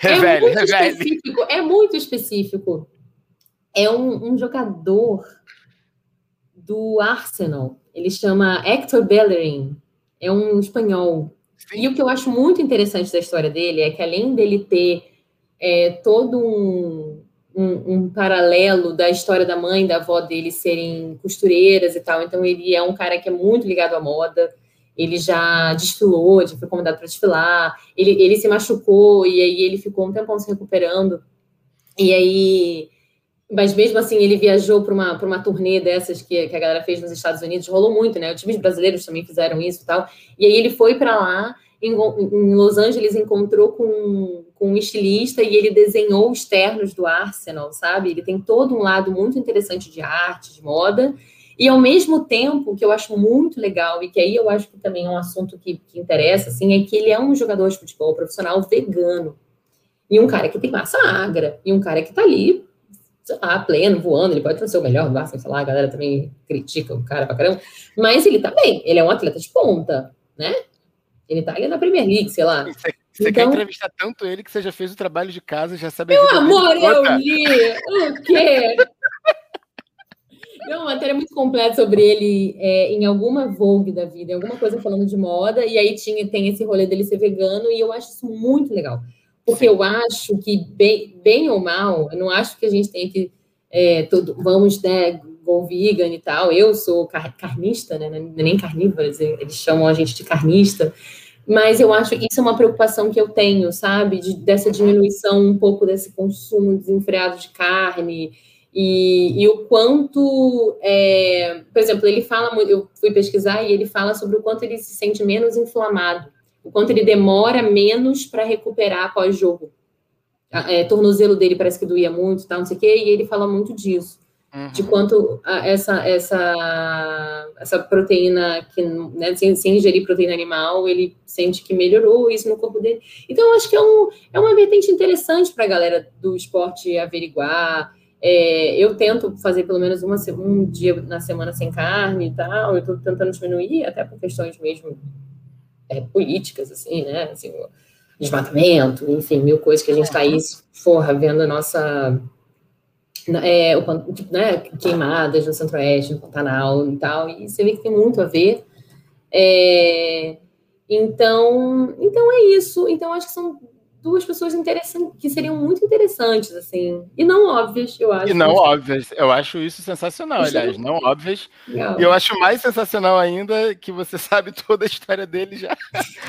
é muito específico. É muito específico. É um, um jogador do Arsenal. Ele chama Hector Bellerin. É um espanhol. Sim. E o que eu acho muito interessante da história dele é que, além dele ter é, todo um, um, um, paralelo da história da mãe e da avó dele serem costureiras e tal. Então, ele é um cara que é muito ligado à moda. Ele já desfilou, já foi convidado para desfilar. Ele, ele se machucou e aí ele ficou um tempão se recuperando. E aí. Mas mesmo assim, ele viajou para uma, uma turnê dessas que, que a galera fez nos Estados Unidos. Rolou muito, né? Os times brasileiros também fizeram isso e tal. E aí ele foi para lá em, em, Los Angeles encontrou com, com um estilista e ele desenhou os ternos do Arsenal, sabe? Ele tem todo um lado muito interessante de arte, de moda, e ao mesmo tempo, que eu acho muito legal, e que aí eu acho que também é um assunto que, que interessa, assim, é que ele é um jogador de futebol profissional vegano. E um cara que tem massa magra, e um cara que tá ali, sei lá, pleno, voando, ele pode ser o melhor do Arsenal, sei lá, a galera também critica o cara pra caramba, mas ele tá bem, ele é um atleta de ponta, né? Ele tá ali na Premier League, sei lá. Você, você então, quer entrevistar tanto ele que você já fez o trabalho de casa, já sabe Meu amor, eu li! O quê? Não, uma matéria muito completa sobre ele é, em alguma Vogue da vida, em alguma coisa falando de moda, e aí tinha, tem esse rolê dele ser vegano, e eu acho isso muito legal. Porque Sim. eu acho que, bem, bem ou mal, eu não acho que a gente tem que. É, todo, vamos, né, go vegan e tal. Eu sou car carnista, né? É nem carnívora, eles chamam a gente de carnista. Mas eu acho que isso é uma preocupação que eu tenho, sabe? De, dessa diminuição um pouco desse consumo desenfreado de carne. E, e o quanto, é, por exemplo, ele fala, eu fui pesquisar e ele fala sobre o quanto ele se sente menos inflamado, o quanto ele demora menos para recuperar após jogo. É, tornozelo dele parece que doía muito, tal, não sei o quê, e ele fala muito disso uhum. de quanto essa, essa, essa proteína, que, né, sem, sem ingerir proteína animal, ele sente que melhorou isso no corpo dele. Então, eu acho que é, um, é uma vertente interessante para a galera do esporte averiguar. É, eu tento fazer pelo menos uma, um dia na semana sem carne e tal, eu estou tentando diminuir, até por questões mesmo é, políticas, assim, né? Assim, desmatamento, enfim, mil coisas que a gente está aí, forra, vendo a nossa. É, o, tipo, né, queimadas no Centro-Oeste, no Pantanal e tal, e você vê que tem muito a ver. É, então, então é isso. Então, acho que são duas pessoas interessantes, que seriam muito interessantes, assim. E não óbvias, eu acho. E não óbvias. Eu acho isso sensacional, isso aliás. É... Não óbvias. Legal. E eu acho mais sensacional ainda que você sabe toda a história dele já.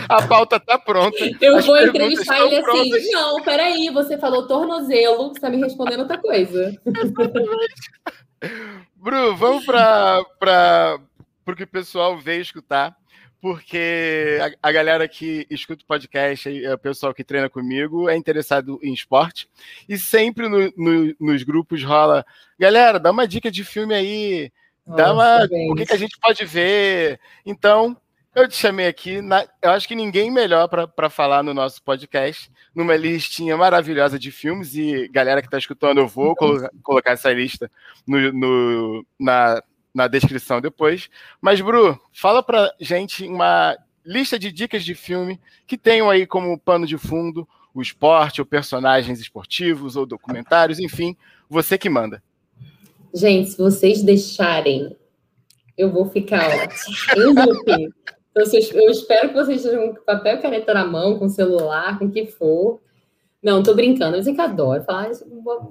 A pauta tá pronta. Eu vou entrevistar ele assim, prontas. assim. Não, peraí, você falou tornozelo, você tá me respondendo outra coisa. Exatamente. Bru, vamos para o que o pessoal veio escutar porque a, a, galera que escuta o podcast, o pessoal que treina comigo, é interessado em esporte. E sempre no, no, nos grupos rola, galera, dá uma dica de filme aí, dá uma. o que, que, a gente pode ver. Então, eu te chamei aqui. Na, eu acho que ninguém melhor para falar no nosso podcast, numa listinha maravilhosa de filmes. E galera que está escutando, eu vou colo colocar essa lista no, no na na descrição depois. Mas, Bru, fala pra gente uma lista de dicas de filme que tenham aí como pano de fundo o esporte, ou personagens esportivos, ou documentários, enfim, você que manda. Gente, se vocês deixarem, eu vou ficar loop. Então, eu espero que vocês estejam com papel e caneta na mão, com celular, com o que for. Não, tô brincando, eu sei que adoro falar,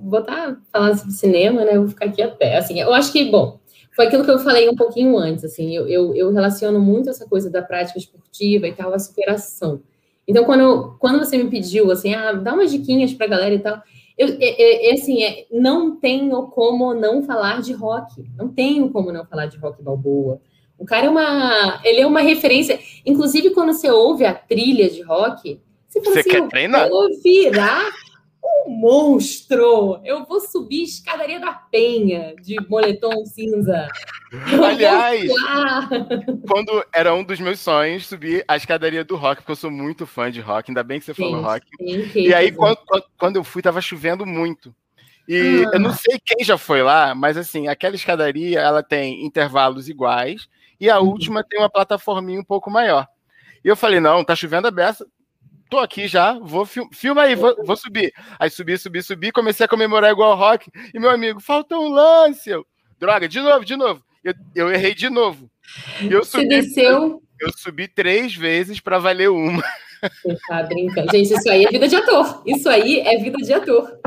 botar falar sobre cinema, né? Eu vou ficar aqui até. Assim, eu acho que, bom, foi aquilo que eu falei um pouquinho antes, assim, eu, eu, eu, relaciono muito essa coisa da prática esportiva e tal, a superação. Então, quando, quando você me pediu, assim, ah, dá umas diquinhas pra galera e tal, eu, é, assim, é, não tenho como não falar de rock, não tenho como não falar de rock balboa. O cara é uma, ele é uma referência, inclusive quando você ouve a trilha de rock, você fala você assim, quer treinar? eu vou virar um monstro! Eu vou subir escadaria da Penha de moletom cinza. Aliás, quando era um dos meus sonhos subir a escadaria do rock, porque eu sou muito fã de rock, ainda bem que você sim, falou rock. Sim, e aí, quando, quando eu fui, tava chovendo muito. E ah. eu não sei quem já foi lá, mas assim, aquela escadaria ela tem intervalos iguais e a uhum. última tem uma plataforminha um pouco maior. E eu falei, não, tá chovendo a beça, tô aqui já, vou fil filma aí, vou, vou, subir. Aí subi, subi, subi, comecei a comemorar igual o rock. E meu amigo, falta um lance. Eu, Droga, de novo, de novo. Eu, eu errei de novo. Eu subi, Você desceu? Eu, eu subi três vezes para valer uma. Você tá brincando. Gente, isso aí é vida de ator. Isso aí é vida de ator.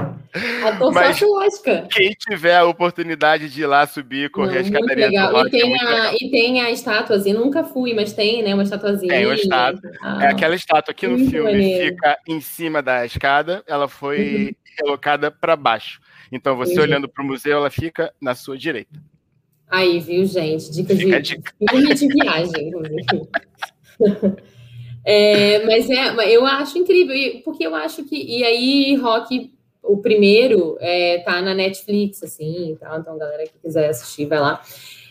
Ator Mas lógica. Quem tiver a oportunidade de ir lá subir, correr Não, a escadaria legal. Rock, e, é tem é a, e tem a estátuazinha, nunca fui, mas tem, né, uma estatuazinha. Tem uma estátua. Ah, é aquela estátua aqui no filme maneiro. fica em cima da escada, ela foi uhum. relocada para baixo. Então, você olhando para o museu, ela fica na sua direita. Aí, viu, gente? Dica fica de filme de viagem. é, mas é, eu acho incrível, porque eu acho que. E aí, rock o primeiro é, tá na Netflix, assim, tá? então galera que quiser assistir, vai lá.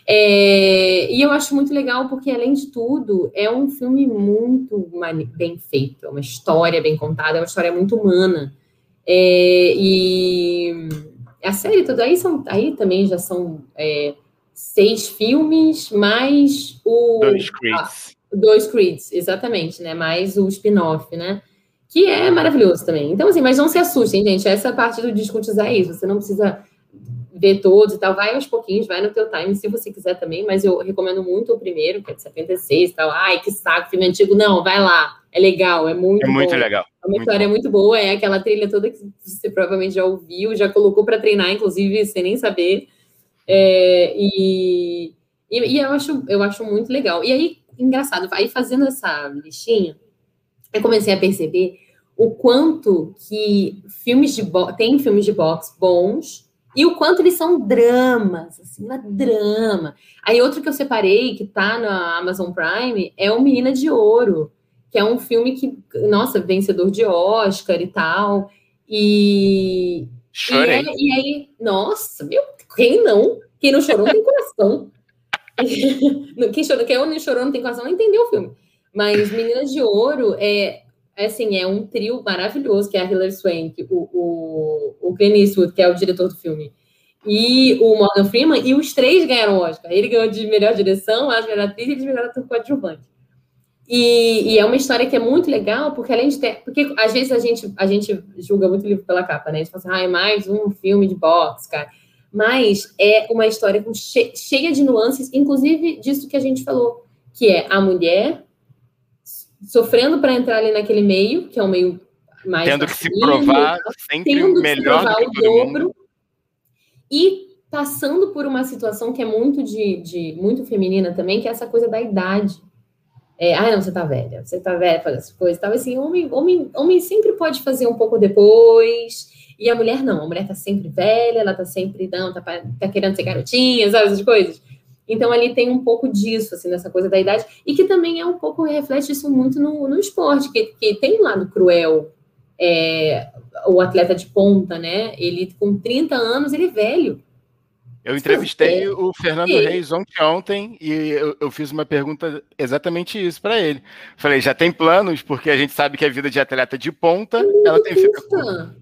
É, e eu acho muito legal porque, além de tudo, é um filme muito bem feito, é uma história bem contada, é uma história muito humana. É, e a série toda aí, são, aí também já são é, seis filmes, mais o. Dois Creeds. Ah, dois Creeds, exatamente, né? Mais o spin-off, né? Que é maravilhoso também. Então, assim, mas não se assustem, gente. Essa parte do descontizar é isso. Você não precisa ver todos e tal. Vai aos pouquinhos, vai no teu time, se você quiser também. Mas eu recomendo muito o primeiro, que é de 76 e tal. Ai, que saco, filme antigo. Não, vai lá. É legal, é muito É muito bom. legal. É uma história bom. muito boa. É aquela trilha toda que você provavelmente já ouviu, já colocou para treinar, inclusive, sem nem saber. É, e, e, e, eu, acho, eu acho muito legal. E aí, engraçado, aí fazendo essa listinha eu comecei a perceber o quanto que filmes de tem filmes de boxe bons e o quanto eles são dramas, assim, uma drama. Aí outro que eu separei que tá na Amazon Prime é o Menina de Ouro, que é um filme que, nossa, vencedor de Oscar e tal. E Chorei. E, é, e aí, nossa, meu, quem não? Quem não chorou não tem coração. quem, chorou, quem não chorou não tem coração, não entendeu o filme. Mas Meninas de Ouro é, é, assim, é um trio maravilhoso, que é a Hilary Swank, o, o, o Clint Eastwood, que é o diretor do filme, e o Morgan Freeman, e os três ganharam o Oscar. Ele ganhou de melhor direção, a melhor atriz e de melhor ator coadjuvante. E, e, é uma história que é muito legal, porque além de ter. Porque às vezes a gente, a gente julga muito livro pela capa, né? A gente fala assim, ah, é mais um filme de boxe, cara. Mas é uma história cheia de nuances, inclusive disso que a gente falou, que é a mulher sofrendo para entrar ali naquele meio, que é um meio mais. Tendo que se provar sempre tendo melhor que se provar o dobro. Mundo. E passando por uma situação que é muito de, de muito feminina também, que é essa coisa da idade é, ah, não, você tá velha, você tá velha, fazer essas coisas. Tava assim, homem, homem, homem sempre pode fazer um pouco depois, e a mulher não, a mulher tá sempre velha, ela tá sempre, não, tá, tá querendo ser garotinha, sabe, essas coisas. Então ali tem um pouco disso, assim, nessa coisa da idade, e que também é um pouco, reflete isso muito no, no esporte, que, que tem um lado cruel, é, o atleta de ponta, né? Ele com 30 anos, ele é velho. Eu entrevistei o Fernando Reis ontem, ontem e eu, eu, fiz uma pergunta exatamente isso para ele. Falei, já tem planos, porque a gente sabe que a vida de atleta de ponta, é ela tem curta.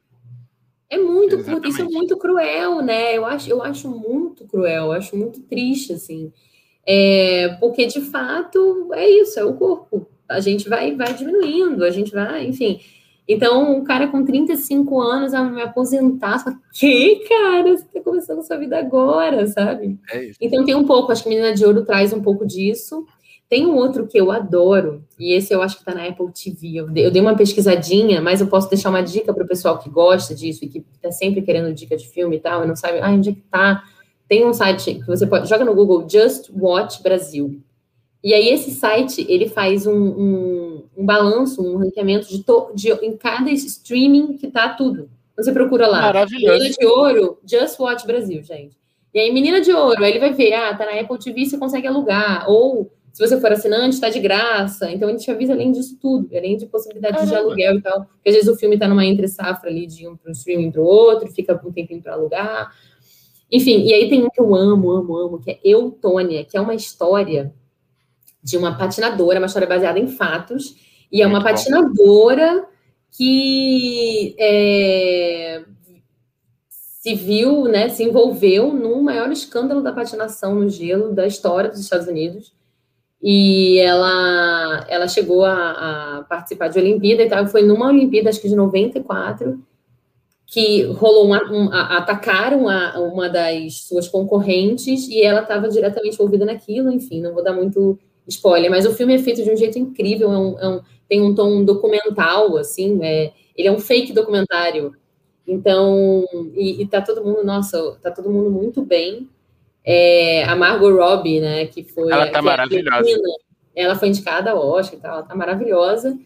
É muito curta, isso é muito cruel, né? Eu acho, eu acho muito cruel, eu acho muito triste, assim. É, porque, de fato, é isso, é o corpo. A gente vai, vai diminuindo, a gente vai, enfim. Então, um cara com 35 anos a me aposentar, só que, cara, você tá começando a sua vida agora, sabe? É então tem um pouco, acho que Menina de Ouro traz um pouco disso. Tem um outro que eu adoro, e esse eu acho que tá na Apple TV. Eu dei, uma pesquisadinha, mas eu posso deixar uma dica para o pessoal que gosta disso e que tá sempre querendo dica de filme e tal, e não sabe, ah, onde é que tá? Tem um site que você pode, joga no Google Just Watch Brasil. E aí esse site, ele faz um, um, um balanço, um ranqueamento de, to, de em cada streaming que tá tudo. Você procura lá. Maravilhoso. Menina de Ouro, Just Watch Brasil, gente. E aí, Menina de Ouro, aí ele vai ver, ah, tá na Apple TV, você consegue alugar. Ou, se você for assinante, tá de graça. Então, ele te avisa além disso tudo, além de possibilidades Caramba. de aluguel e tal. Porque às vezes o filme tá numa entre-safra ali, de um para um streaming para o outro, fica um tempinho para alugar. Enfim, e aí tem um que eu amo, amo, amo, que é Eutônia, que é uma história de uma patinadora, uma história baseada em fatos, e é uma patinadora que é, se viu, né, se envolveu no maior escândalo da patinação no gelo da história dos Estados Unidos. E ela, ela chegou a, a participar de Olimpíada e tal. Foi numa Olimpíada, acho que de 94, que rolou um, a, atacaram a, uma das suas concorrentes e ela estava diretamente envolvida naquilo. Enfim, não vou dar muito spoiler, mas o filme é feito de um jeito incrível, é um, é um, tem um tom documental, assim, é, ele é um fake documentário. Então, e, e tá todo mundo, nossa, tá todo mundo muito bem. É, a Margot Robbie, né, que foi... Ela tá é maravilhosa. ela foi indicada ao Oscar e tal, ela tá maravilhosa.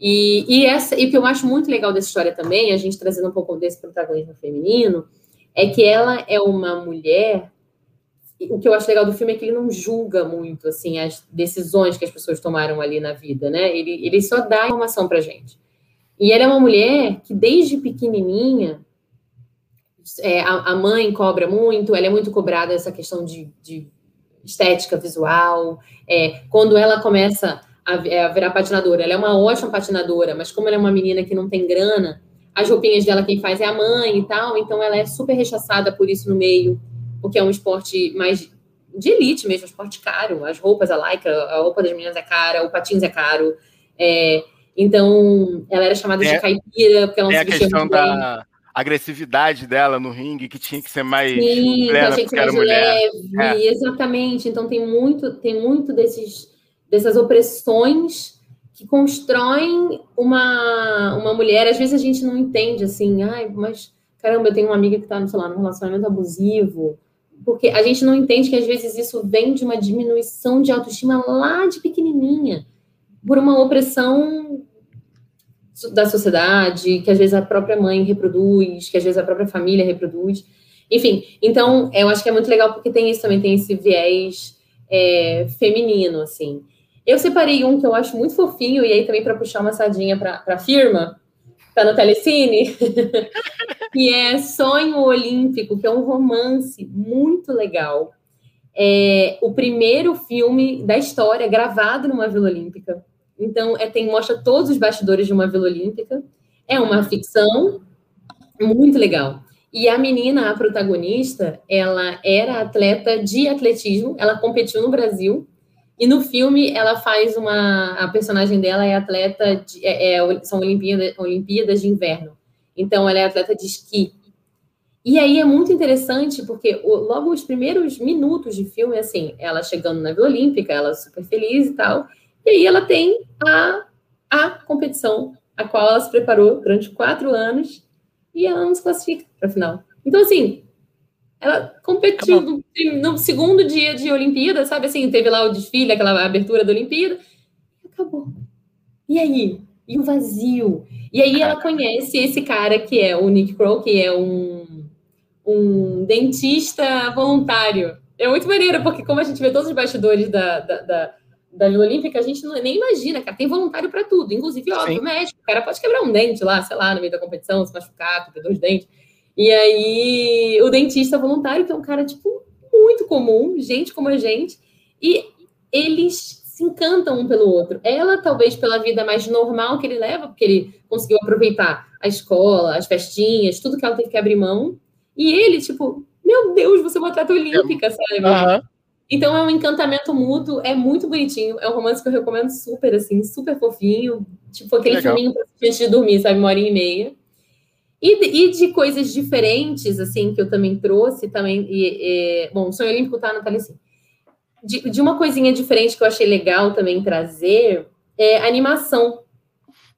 E, e, essa, e o que eu acho muito legal dessa história também, a gente trazendo um pouco desse protagonismo feminino, é que ela é uma mulher o que eu acho legal do filme é que ele não julga muito assim as decisões que as pessoas tomaram ali na vida, né? Ele, ele só dá informação pra gente. E ela é uma mulher que desde pequenininha é, a, a, mãe cobra muito, ela é muito cobrada essa questão de, de estética visual. É, quando ela começa a, a virar patinadora, ela é uma ótima patinadora, mas como ela é uma menina que não tem grana, as roupinhas dela quem faz é a mãe e tal, então ela é super rechaçada por isso no meio porque é um esporte mais de elite mesmo, um esporte caro. As roupas, a lycra, a roupa das meninas é cara, o patins é caro. É, então, ela era chamada é, de caipira, porque ela não é se vestia a questão da bem. Agressividade dela no ringue, que tinha que ser mais Sim, plena, porque era mulher. Leve, é. Exatamente. Então, tem muito, tem muito desses, dessas opressões que constroem uma, uma mulher. Às vezes a gente não entende, assim, ai, mas caramba, eu tenho uma amiga que está, sei lá, num relacionamento abusivo, porque a gente não entende que às vezes isso vem de uma diminuição de autoestima lá de pequenininha, por uma opressão da sociedade, que às vezes a própria mãe reproduz, que às vezes a própria família reproduz. Enfim, então eu acho que é muito legal porque tem isso também, tem esse viés é, feminino, assim. Eu separei um que eu acho muito fofinho, e aí também para puxar uma sardinha para a firma, tá no Telecine, que é Sonho Olímpico, que é um romance muito legal. É o primeiro filme da história gravado numa Vila Olímpica. Então, é, tem, mostra todos os bastidores de uma Vila Olímpica. É uma ficção muito legal. E a menina, a protagonista, ela era atleta de atletismo, ela competiu no Brasil, E no filme ela faz uma. A personagem dela é atleta, de, é, é, são Olimpíadas, Olimpíadas de Inverno. Então ela é atleta de esqui. E aí é muito interessante, porque logo os primeiros minutos de filme, assim, ela chegando na Vila Olímpica, ela super feliz e tal. E aí ela tem a, a competição, a qual ela se preparou durante quatro anos, e ela não se classifica para a final. Então, assim, ela competiu no, no, segundo dia de Olimpíada, sabe assim, teve lá o desfile, aquela abertura da Olimpíada, e acabou. E aí? E o vazio? E aí ela conhece esse cara que é o Nick Crow, que é um um dentista voluntário. É muito maneiro, porque como a gente vê todos os bastidores da, da, da, da Vila Olímpica, a gente não, nem imagina, cara. Tem voluntário para tudo, inclusive, óbvio, Sim. médico. O cara pode quebrar um dente lá, sei lá, no meio da competição, se machucar, perder dois dentes. E aí, o dentista voluntário, que é um cara, tipo, muito comum, gente como a gente, e eles se encantam um pelo outro. Ela, talvez, pela vida mais normal que ele leva, porque ele conseguiu aproveitar a escola, as festinhas, tudo que ela teve que abrir mão, e ele, tipo, meu Deus, você é uma atleta olímpica, sabe? Uhum. Então é um encantamento mútuo, é muito bonitinho. É um romance que eu recomendo super, assim, super fofinho. Tipo, aquele Legal. filminho pra antes de dormir, sabe? Uma hora e meia. E, e, de coisas diferentes, assim, que eu também trouxe também. E, e, bom, o Sonho Olímpico tá, Natália, assim. De, de uma coisinha diferente que eu achei legal também trazer é animação.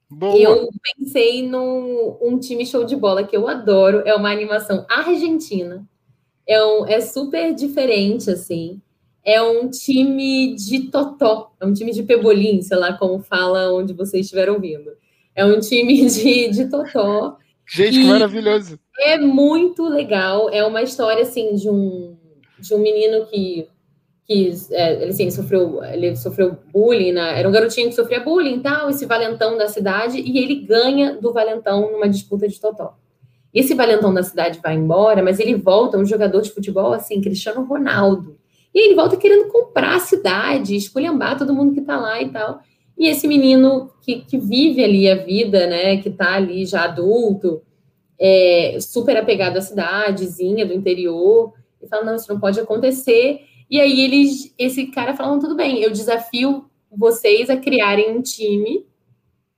Boa. Eu pensei num um time show de bola que eu adoro, é uma animação argentina. É, um, é super diferente, assim. É um time de totó, é um time de pebolim, sei lá como fala onde vocês estiveram ouvindo. É um time de, de totó. Gente, que maravilhoso! É muito legal. É uma história, assim, de um, de um menino que que é, ele, assim, sofreu, ele sofreu bullying, né? era um garotinho que sofria bullying e tal, esse valentão da cidade, e ele ganha do valentão numa disputa de totó. Esse valentão da cidade vai embora, mas ele volta um jogador de futebol assim, Cristiano Ronaldo. E ele volta querendo comprar a cidade, esculhambar todo mundo que tá lá e tal. E esse menino que, que vive ali a vida, né, que tá ali já adulto, é, super apegado à cidadezinha do interior, e fala, não, isso não pode acontecer. E aí eles, esse cara falando, tudo bem, eu desafio vocês a criarem um time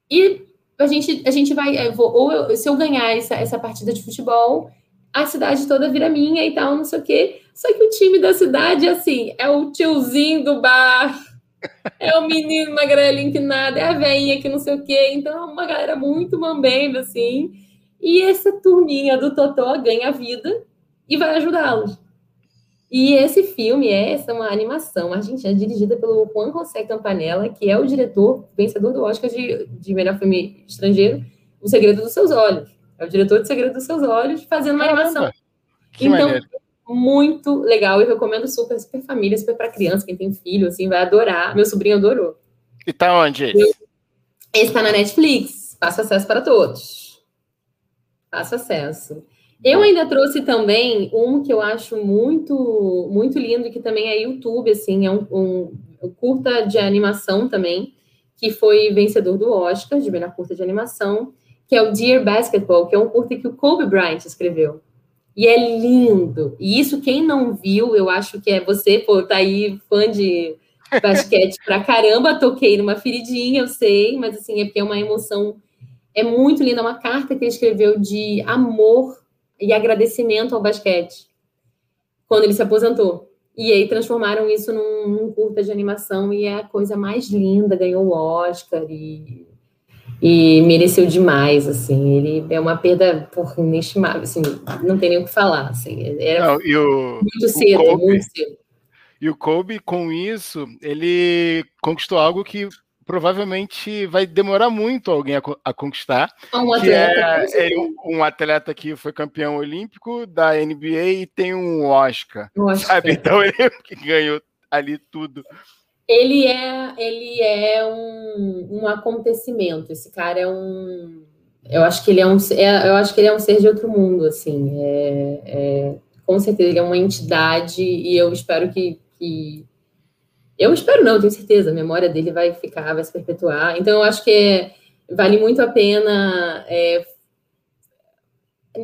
e a gente, a gente vai, vou, ou eu, se eu ganhar essa, essa partida de futebol, a cidade toda vira minha e tal, não sei o quê. Só que o time da cidade, assim, é o tiozinho do bar, é o menino magrelinho que nada, é a veinha que não sei o quê. Então é uma galera muito mambemba, assim. E essa turminha do Totó ganha vida e vai ajudá-los. E esse filme é essa uma animação argentina dirigida pelo Juan José Campanella, que é o diretor vencedor do Oscar de, de melhor filme estrangeiro, O Segredo dos Seus Olhos. É o diretor de Segredo dos Seus Olhos fazendo uma Caramba, animação. Então, maneiro. Muito legal. Eu recomendo super, super família, super para criança, quem tem filho, assim, vai adorar. Meu sobrinho adorou. E tá onde esse? Esse tá na Netflix. Faço acesso para todos. Faço acesso. Eu ainda trouxe também um que eu acho muito muito lindo, que também é YouTube, assim, é um, um, um curta de animação também, que foi vencedor do Oscar de melhor curta de animação, que é o Dear Basketball, que é um curta que o Kobe Bryant escreveu. E é lindo. E isso, quem não viu, eu acho que é você, pô, tá aí fã de basquete pra caramba, toquei numa feridinha, eu sei, mas assim, é porque é uma emoção, é muito linda, é uma carta que ele escreveu de amor e agradecimento ao basquete quando ele se aposentou. E aí transformaram isso num, num curta de animação e é a coisa mais linda, ganhou o Oscar e, e mereceu demais, assim. Ele é uma perda por inestimável, assim, não tem nem o que falar, assim. Era não, o, muito cedo, Kobe, muito cedo. E o Kobe, com isso, ele conquistou algo que provavelmente vai demorar muito alguém a, a conquistar. Um atleta, é, é um, um, atleta que foi campeão olímpico da NBA e tem um Oscar. Oscar. Sabe? Então ele que ganhou ali tudo. Ele é, ele é um, um acontecimento. Esse cara é um. Eu acho que ele é um. É, eu acho que ele é um ser de outro mundo, assim. É, é, com certeza, ele é uma entidade e eu espero que, que eu espero não, tenho certeza, a memória dele vai ficar, vai se perpetuar. Então, eu acho que é, vale muito a pena. É,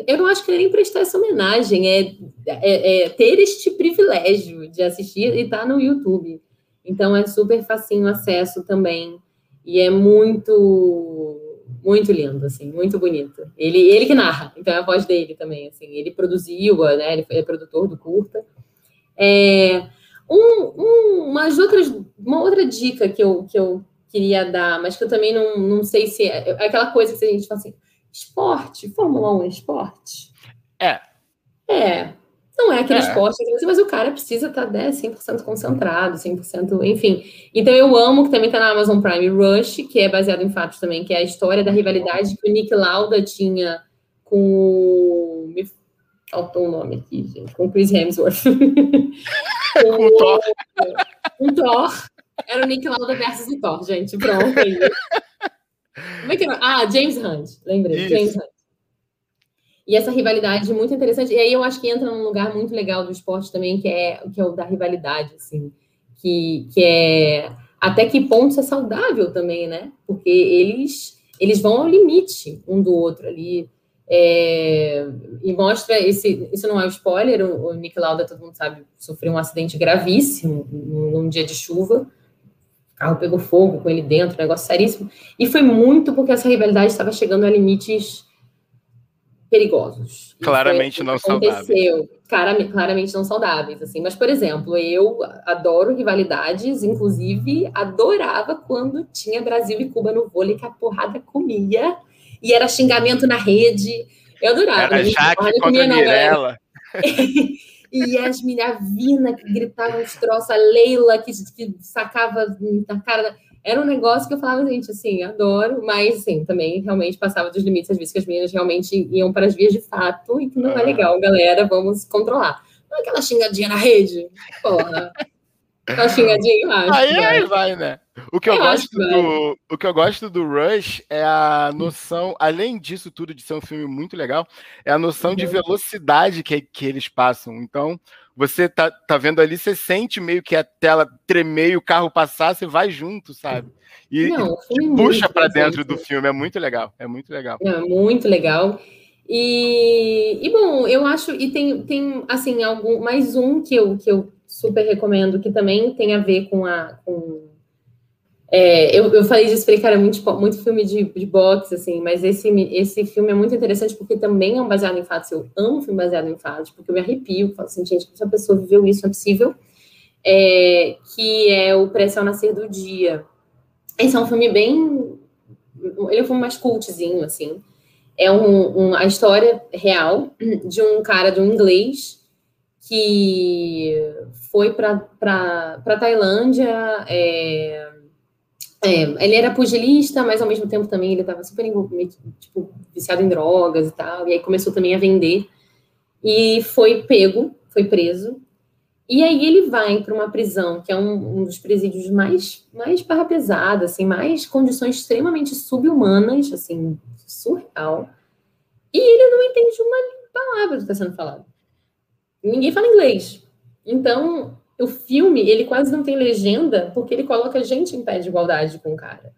eu não acho que nem prestar essa homenagem, é, é, é, ter este privilégio de assistir e estar tá no YouTube. Então é super facinho acesso também. E é muito muito lindo, assim, muito bonito. Ele, ele que narra, então é a voz dele também, assim. Ele produziu, né? Ele foi produtor do curta. É, um, um, umas outras, uma outra dica que eu, que eu queria dar, mas que eu também não, não sei se é, é aquela coisa que a gente fala assim, esporte, Fórmula 1 é esporte? É. É, não é aquele é. esporte, mas o cara precisa estar né, 100% concentrado, 100%, enfim. Então eu amo que também está na Amazon Prime Rush, que é baseado em fatos também, que é a história da rivalidade que o Nick Lauda tinha com. Me faltou o um nome aqui, gente, com Chris Hemsworth. com o Thor. Com Thor. Era o Nick Lauda versus o Thor, gente. Pronto. Aí. Como é que era? Ah, James Hunt. Lembrei. Isso. James Hunt. E essa rivalidade muito interessante. E aí eu acho que entra num lugar muito legal do esporte também, que é, que é o da rivalidade, assim. Que, que é até que ponto isso é saudável também, né? Porque eles, eles vão ao limite um do outro ali. É, e mostra esse. Isso não é um spoiler, o, o Nick Lauda, todo mundo sabe, sofreu um acidente gravíssimo num, dia de chuva. O carro pegou fogo com ele dentro, negócio seríssimo. E foi muito porque essa rivalidade estava chegando a limites perigosos. Claramente não saudáveis. Claramente, claramente não saudáveis, assim. Mas, por exemplo, eu adoro rivalidades, inclusive adorava quando tinha Brasil e Cuba no vôlei, que a porrada comia, e era xingamento na rede. Eu adorava. Era Jaque contra não, Mirella. e Yasmin Vina, que gritava uns troços, a Leila, que, que sacava na cara da era um negócio que eu falava, gente, assim, adoro, mas, assim, também realmente passava dos limites, às vezes que as meninas realmente iam para as vias de fato, e que não é legal, galera, vamos controlar. Não aquela xingadinha na rede, porra. Aquela xingadinha, eu acho. Aí, aí vai, né? O que eu, eu gosto do, o que eu gosto do Rush é a noção, além disso tudo de ser um filme muito legal, é a noção uhum. de velocidade que, que eles passam. Então, você tá, tá vendo ali, você sente meio que a tela tremer e o carro passar, você vai junto, sabe? E, Não, e puxa para dentro do filme, é muito legal, é muito legal. É muito legal. E, e bom, eu acho, e tem, tem assim, algum, mais um que eu, que eu super recomendo, que também tem a ver com a. Com, é, eu, eu falei disso, falei, cara, muito, muito filme de, de boxe, assim, mas esse, esse filme é muito interessante porque também é um baseado em fatos. Eu amo filme baseado em fatos, porque eu me arrepio, falo assim, gente, essa pessoa viveu isso, não é possível. É, que é o Pressa ao Nascer do Dia. Esse é um filme bem. Ele é um filme mais cultzinho, assim. É um, um, a história real de um cara, de um inglês, que foi para Tailândia. É, é, ele era pugilista, mas ao mesmo tempo também ele estava super tipo, viciado em drogas e tal. E aí começou também a vender. E foi pego, foi preso. E aí ele vai para uma prisão, que é um, um, dos presídios mais, mais barra pesada, assim, mais condições extremamente subhumanas, assim, surreal. E ele não entende uma palavra do que está sendo falado. Ninguém fala inglês. Então, o filme, ele quase não tem legenda, porque ele coloca a gente em pé de igualdade com o cara.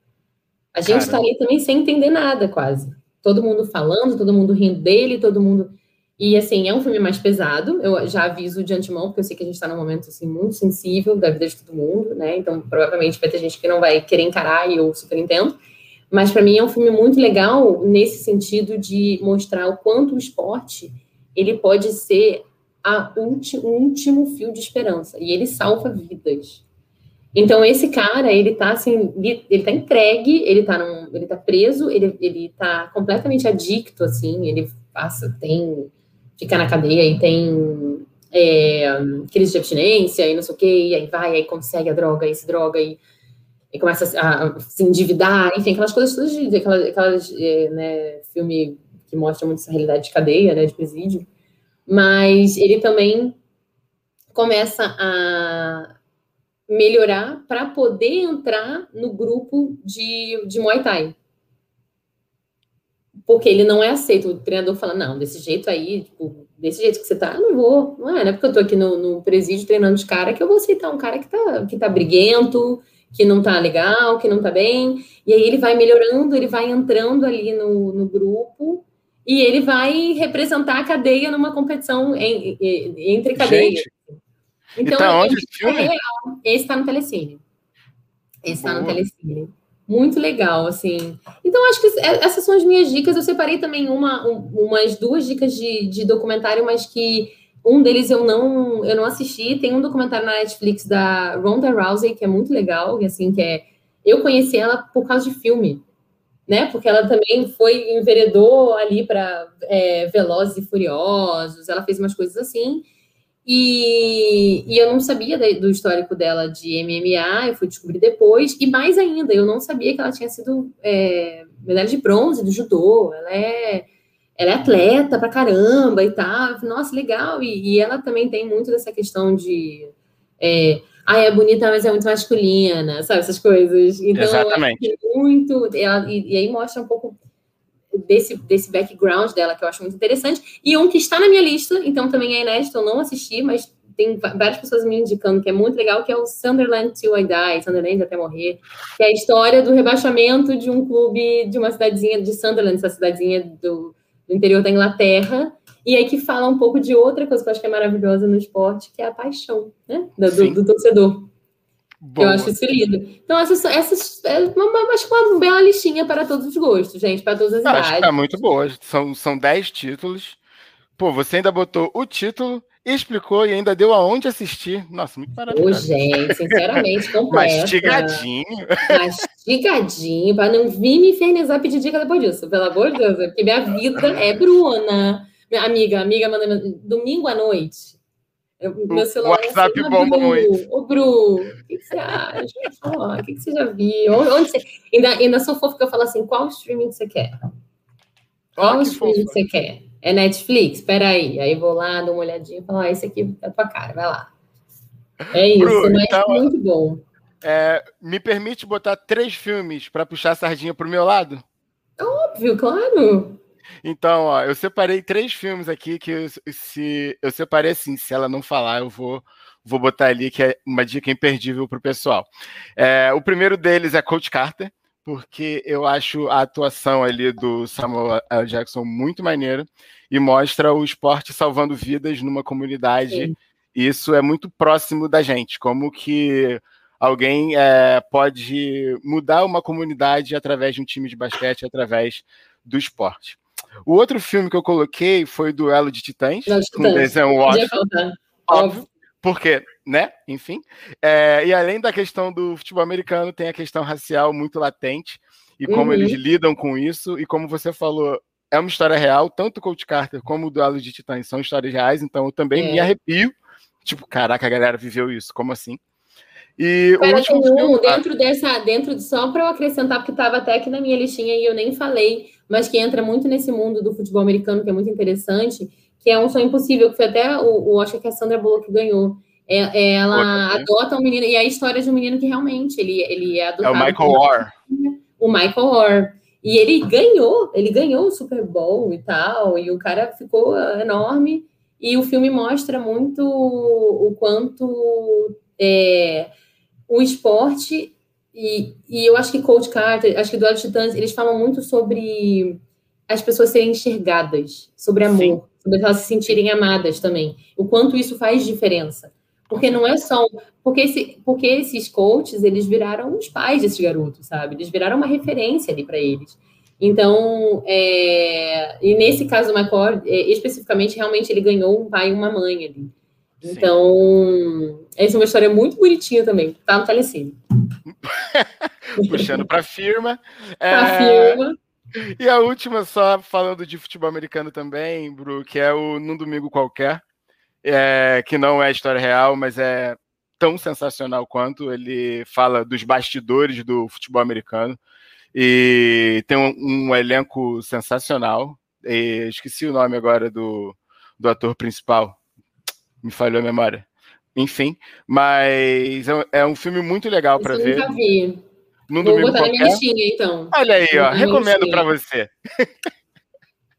A gente está ali também sem entender nada, quase. Todo mundo falando, todo mundo rindo dele, todo mundo. E assim, é um filme mais pesado. Eu já aviso de antemão, porque eu sei que a gente está num momento assim, muito sensível da vida de todo mundo, né? Então, provavelmente vai ter gente que não vai querer encarar e eu super entendo. Mas para mim é um filme muito legal nesse sentido de mostrar o quanto o esporte ele pode ser a ulti, o último fio de esperança e ele salva vidas. Então esse cara, ele tá assim, ele, tá entregue, ele tá num, ele tá preso, ele, ele tá completamente adicto assim, ele passa, tem fica na cadeia e tem é, crise de abstinência e não sei o que, e aí vai, aí consegue a droga, e se droga e, e começa a, a, se endividar, enfim, aquelas coisas todas aquelas, aquelas é, né, filme que mostra muito essa realidade de cadeia, né, de presídio mas ele também começa a melhorar para poder entrar no grupo de, de Muay Thai. Porque ele não é aceito. O treinador fala, não, desse jeito aí, tipo, desse jeito que você tá, eu não vou. Não é, não é porque eu tô aqui no, no presídio treinando os caras que eu vou aceitar um cara que tá, que tá briguento, que não tá legal, que não tá bem. E aí ele vai melhorando, ele vai entrando ali no, no grupo e ele vai representar a cadeia numa competição em, em, entre cadeias. Gente, Então, então onde esse filme? É esse está no Telecine. Esse está no Telecine. Muito legal, assim. Então, acho que é, essas são as minhas dicas. Eu separei também uma, umas duas dicas de, de documentário, mas que um deles eu não, eu não assisti. Tem um documentário na Netflix da Ronda Rousey, que é muito legal, assim, que é. Eu conheci ela por causa de filme, né? Porque ela também foi enveredou ali para é, Velozes e Furiosos, ela fez umas coisas assim. E, e, eu não sabia do histórico dela de MMA, eu fui descobrir depois, e mais ainda, eu não sabia que ela tinha sido é, medalha de bronze do judô, ela é, ela é atleta pra caramba e tal, nossa, legal, e, e ela também tem muito dessa questão de, é, ah, é bonita, mas é muito masculina, sabe, essas coisas. Então, Exatamente. muito, ela, e, e aí mostra um pouco desse, desse background dela, que eu acho muito interessante. E um que está na minha lista, então também é inédito, eu não assisti, mas tem várias pessoas me indicando que é muito legal, que é o Sunderland Till I Die, Sunderland até morrer, que é a história do rebaixamento de um clube de uma cidadezinha de Sunderland, essa cidadezinha do, do interior da Inglaterra, e aí que fala um pouco de outra coisa que eu acho que é maravilhosa no esporte, que é a paixão, né, do, do, do torcedor. Boa. Eu acho isso lindo. Então, essas, essas é uma, acho que uma bela listinha para todos os gostos, gente, para todas as eu idades. Acho que tá muito boa. São, são dez títulos. Pô, você ainda botou o título, explicou e ainda deu aonde assistir. Nossa, muito maravilhoso. Ô, gente, sinceramente, completa. Mastigadinho. Mastigadinho, para não vir me infernizar pedir dica depois disso, pelo amor de Deus, porque minha vida é Bruna. Minha amiga, amiga, manda domingo à noite eu, meu celular o WhatsApp assim, bomba muito. Ô, Bru, o que, que, você acha? O que, que, você já viu? Onde você... Ainda, ainda sou fofo que eu falo assim, qual streaming você quer? Qual ah, streaming que você quer? É Netflix? Espera aí. Vou lá, dou uma olhadinha e falo, ah, esse aqui é tua cara, vai lá. É isso, Bru, mas então, é muito bom. É, me permite botar três filmes para puxar a sardinha pro meu lado? Óbvio, claro. Então, ó, eu separei três filmes aqui que se eu separei assim, se ela não falar, eu vou vou botar ali que é uma dica imperdível para o pessoal. É, o primeiro deles é Coach Carter, porque eu acho a atuação ali do Samuel L. Jackson muito maneira e mostra o esporte salvando vidas numa comunidade. Sim. Isso é muito próximo da gente, como que alguém é, pode mudar uma comunidade através de um time de basquete, através do esporte. O outro filme que eu coloquei foi Duelo de Titãs, com Denzel Washington. Óbvio. Porque, né? Enfim. É, e além da questão do futebol americano, tem a questão racial muito latente e como uhum. eles lidam com isso. E como você falou, é uma história real. Tanto o Coach Carter como o Duelo de Titãs são histórias reais, então eu também é. me arrepio. Tipo, caraca, a galera viveu isso. Como assim? E Pera, tem um dentro dessa, dentro de, só para eu acrescentar, porque estava até aqui na minha listinha e eu nem falei, mas que entra muito nesse mundo do futebol americano, que é muito interessante, que é um sonho impossível, que foi até o, o acho que a Sandra Bullock ganhou. É, é, ela adota um menino, e é a história de um menino que realmente ele, ele é adotado. É o Michael Orr. O Michael Orr. E ele ganhou, ele ganhou o Super Bowl e tal, e o cara ficou enorme. E o filme mostra muito o quanto é, o esporte, e, e eu acho que Coach Carter, acho que Duelo de Titãs, eles falam muito sobre as pessoas serem enxergadas, sobre amor, Sim. sobre elas se sentirem amadas também. O quanto isso faz diferença. Porque não é só. Porque, esse, porque esses coaches, eles viraram os pais desses garotos, sabe? Eles viraram uma referência ali para eles. Então, é, e nesse caso do Michael, é, especificamente, realmente ele ganhou um pai e uma mãe ali. Então, essa é uma história muito bonitinha também. Tá no Telecine. Puxando para a firma. Pra é... firma. E a última, só falando de futebol americano também, Bru, que é o Num Domingo Qualquer, é, que não é história real, mas é tão sensacional quanto. Ele fala dos bastidores do futebol americano e tem um, um elenco sensacional. E esqueci o nome agora do, do ator principal, me falhou a memória. Enfim, mas é, é um filme muito legal para ver. Nunca vi. No Vou botar qualquer. na minha listinha, então. Olha aí, ó, recomendo para você.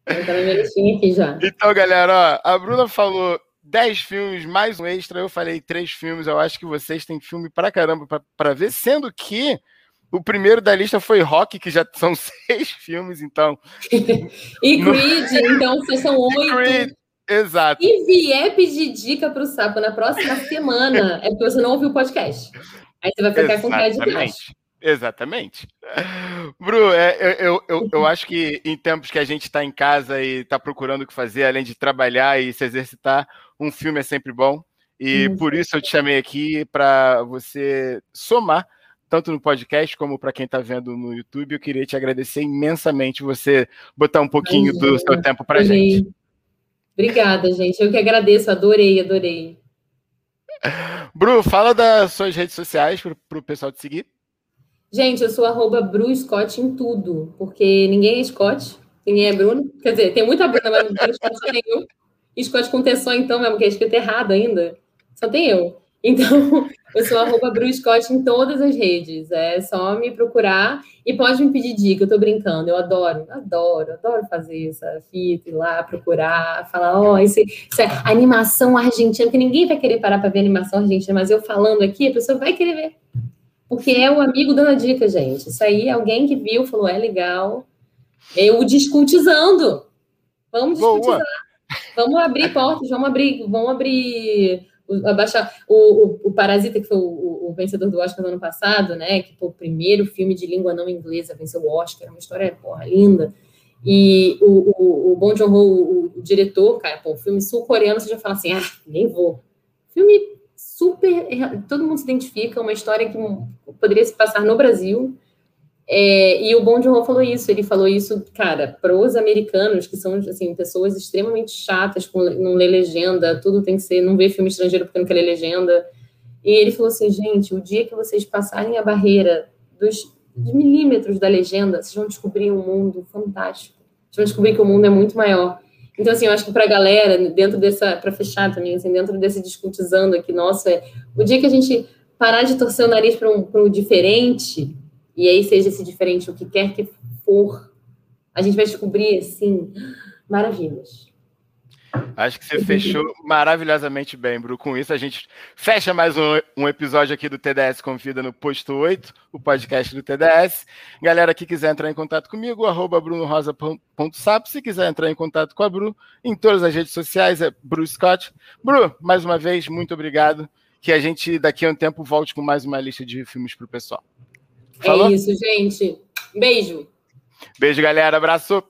Vou botar na minha listinha aqui já. Então, galera, ó, a Bruna falou 10 filmes, mais um extra. Eu falei três filmes. Eu acho que vocês têm filme pra caramba para ver, sendo que o primeiro da lista foi Rock, que já são seis filmes, então. e Creed, então são oito. Exato. Se vier pedir dica para o sapo na próxima semana, é porque você não ouviu o podcast. Aí você vai ficar Exatamente. com cara de baixo. Exatamente. Bru, é, eu, eu, eu acho que em tempos que a gente está em casa e está procurando o que fazer, além de trabalhar e se exercitar, um filme é sempre bom. E por isso eu te chamei aqui para você somar, tanto no podcast como para quem está vendo no YouTube. Eu queria te agradecer imensamente você botar um pouquinho Imagina. do seu tempo para gente. Obrigada, gente. Eu que agradeço, adorei, adorei. Bru, fala das suas redes sociais para o pessoal te seguir. Gente, eu sou arroba Bru Scott em tudo, porque ninguém é Scott, ninguém é Bruno. Quer dizer, tem muita Bruna, mas Bruno Scott só tem eu. Scott com T só então mesmo, que é escrito errado ainda. Só tem eu. Então, eu sou arroba Bru Scott em todas as redes. É só me procurar e pode me pedir dica, eu tô brincando. Eu adoro, adoro, adoro fazer essa fita, ir lá procurar, falar, ó, oh, isso é animação argentina, porque ninguém vai querer parar para ver animação argentina, mas eu falando aqui, a pessoa vai querer ver. Porque é o amigo dando a dica, gente. Isso aí, alguém que viu, falou, é legal. Eu discutizando. Vamos discutizar. Vamos abrir portas, vamos abrir, vamos abrir, abaixar o, o, o Parasita, que foi o, o, vencedor do Oscar no ano passado, né? Que foi o primeiro filme de língua não inglesa, venceu o Oscar, uma história, porra, linda. E o, o, o Bong Joon-ho, o, o, diretor, cara, pô, filme sul-coreano, você já fala assim, ah, nem vou. Filme super. Todo mundo se identifica, uma história que poderia se passar no Brasil. É, e o Bon Joon falou isso, ele falou isso, cara, para os americanos, que são, assim, pessoas extremamente chatas, com não ler legenda, tudo tem que ser, não ver filme estrangeiro porque não quer ler legenda. E ele falou assim, gente, o dia que vocês passarem a barreira dos, dos milímetros da legenda, vocês vão descobrir um mundo fantástico. Vocês vão descobrir que o mundo é muito maior. Então, assim, eu acho que para a galera, dentro dessa, para fechar também, assim, dentro desse discutizando aqui, nossa, é, o dia que a gente parar de torcer o nariz para um, um diferente, e aí seja esse diferente o que quer que for, a gente vai descobrir, assim, maravilhas. Acho que você fechou maravilhosamente bem, Bru. Com isso, a gente fecha mais um, um, episódio aqui do TDS Convida no Posto 8, o podcast do TDS. Galera que quiser entrar em contato comigo, arroba brunorrosa.sapo. Se quiser entrar em contato com a Bru, em todas as redes sociais é Bru Scott. Bru, mais uma vez, muito obrigado. Que a gente, daqui a um tempo, volte com mais uma lista de filmes para o pessoal. Falou? É isso, gente. Beijo. Beijo, galera. Abraço.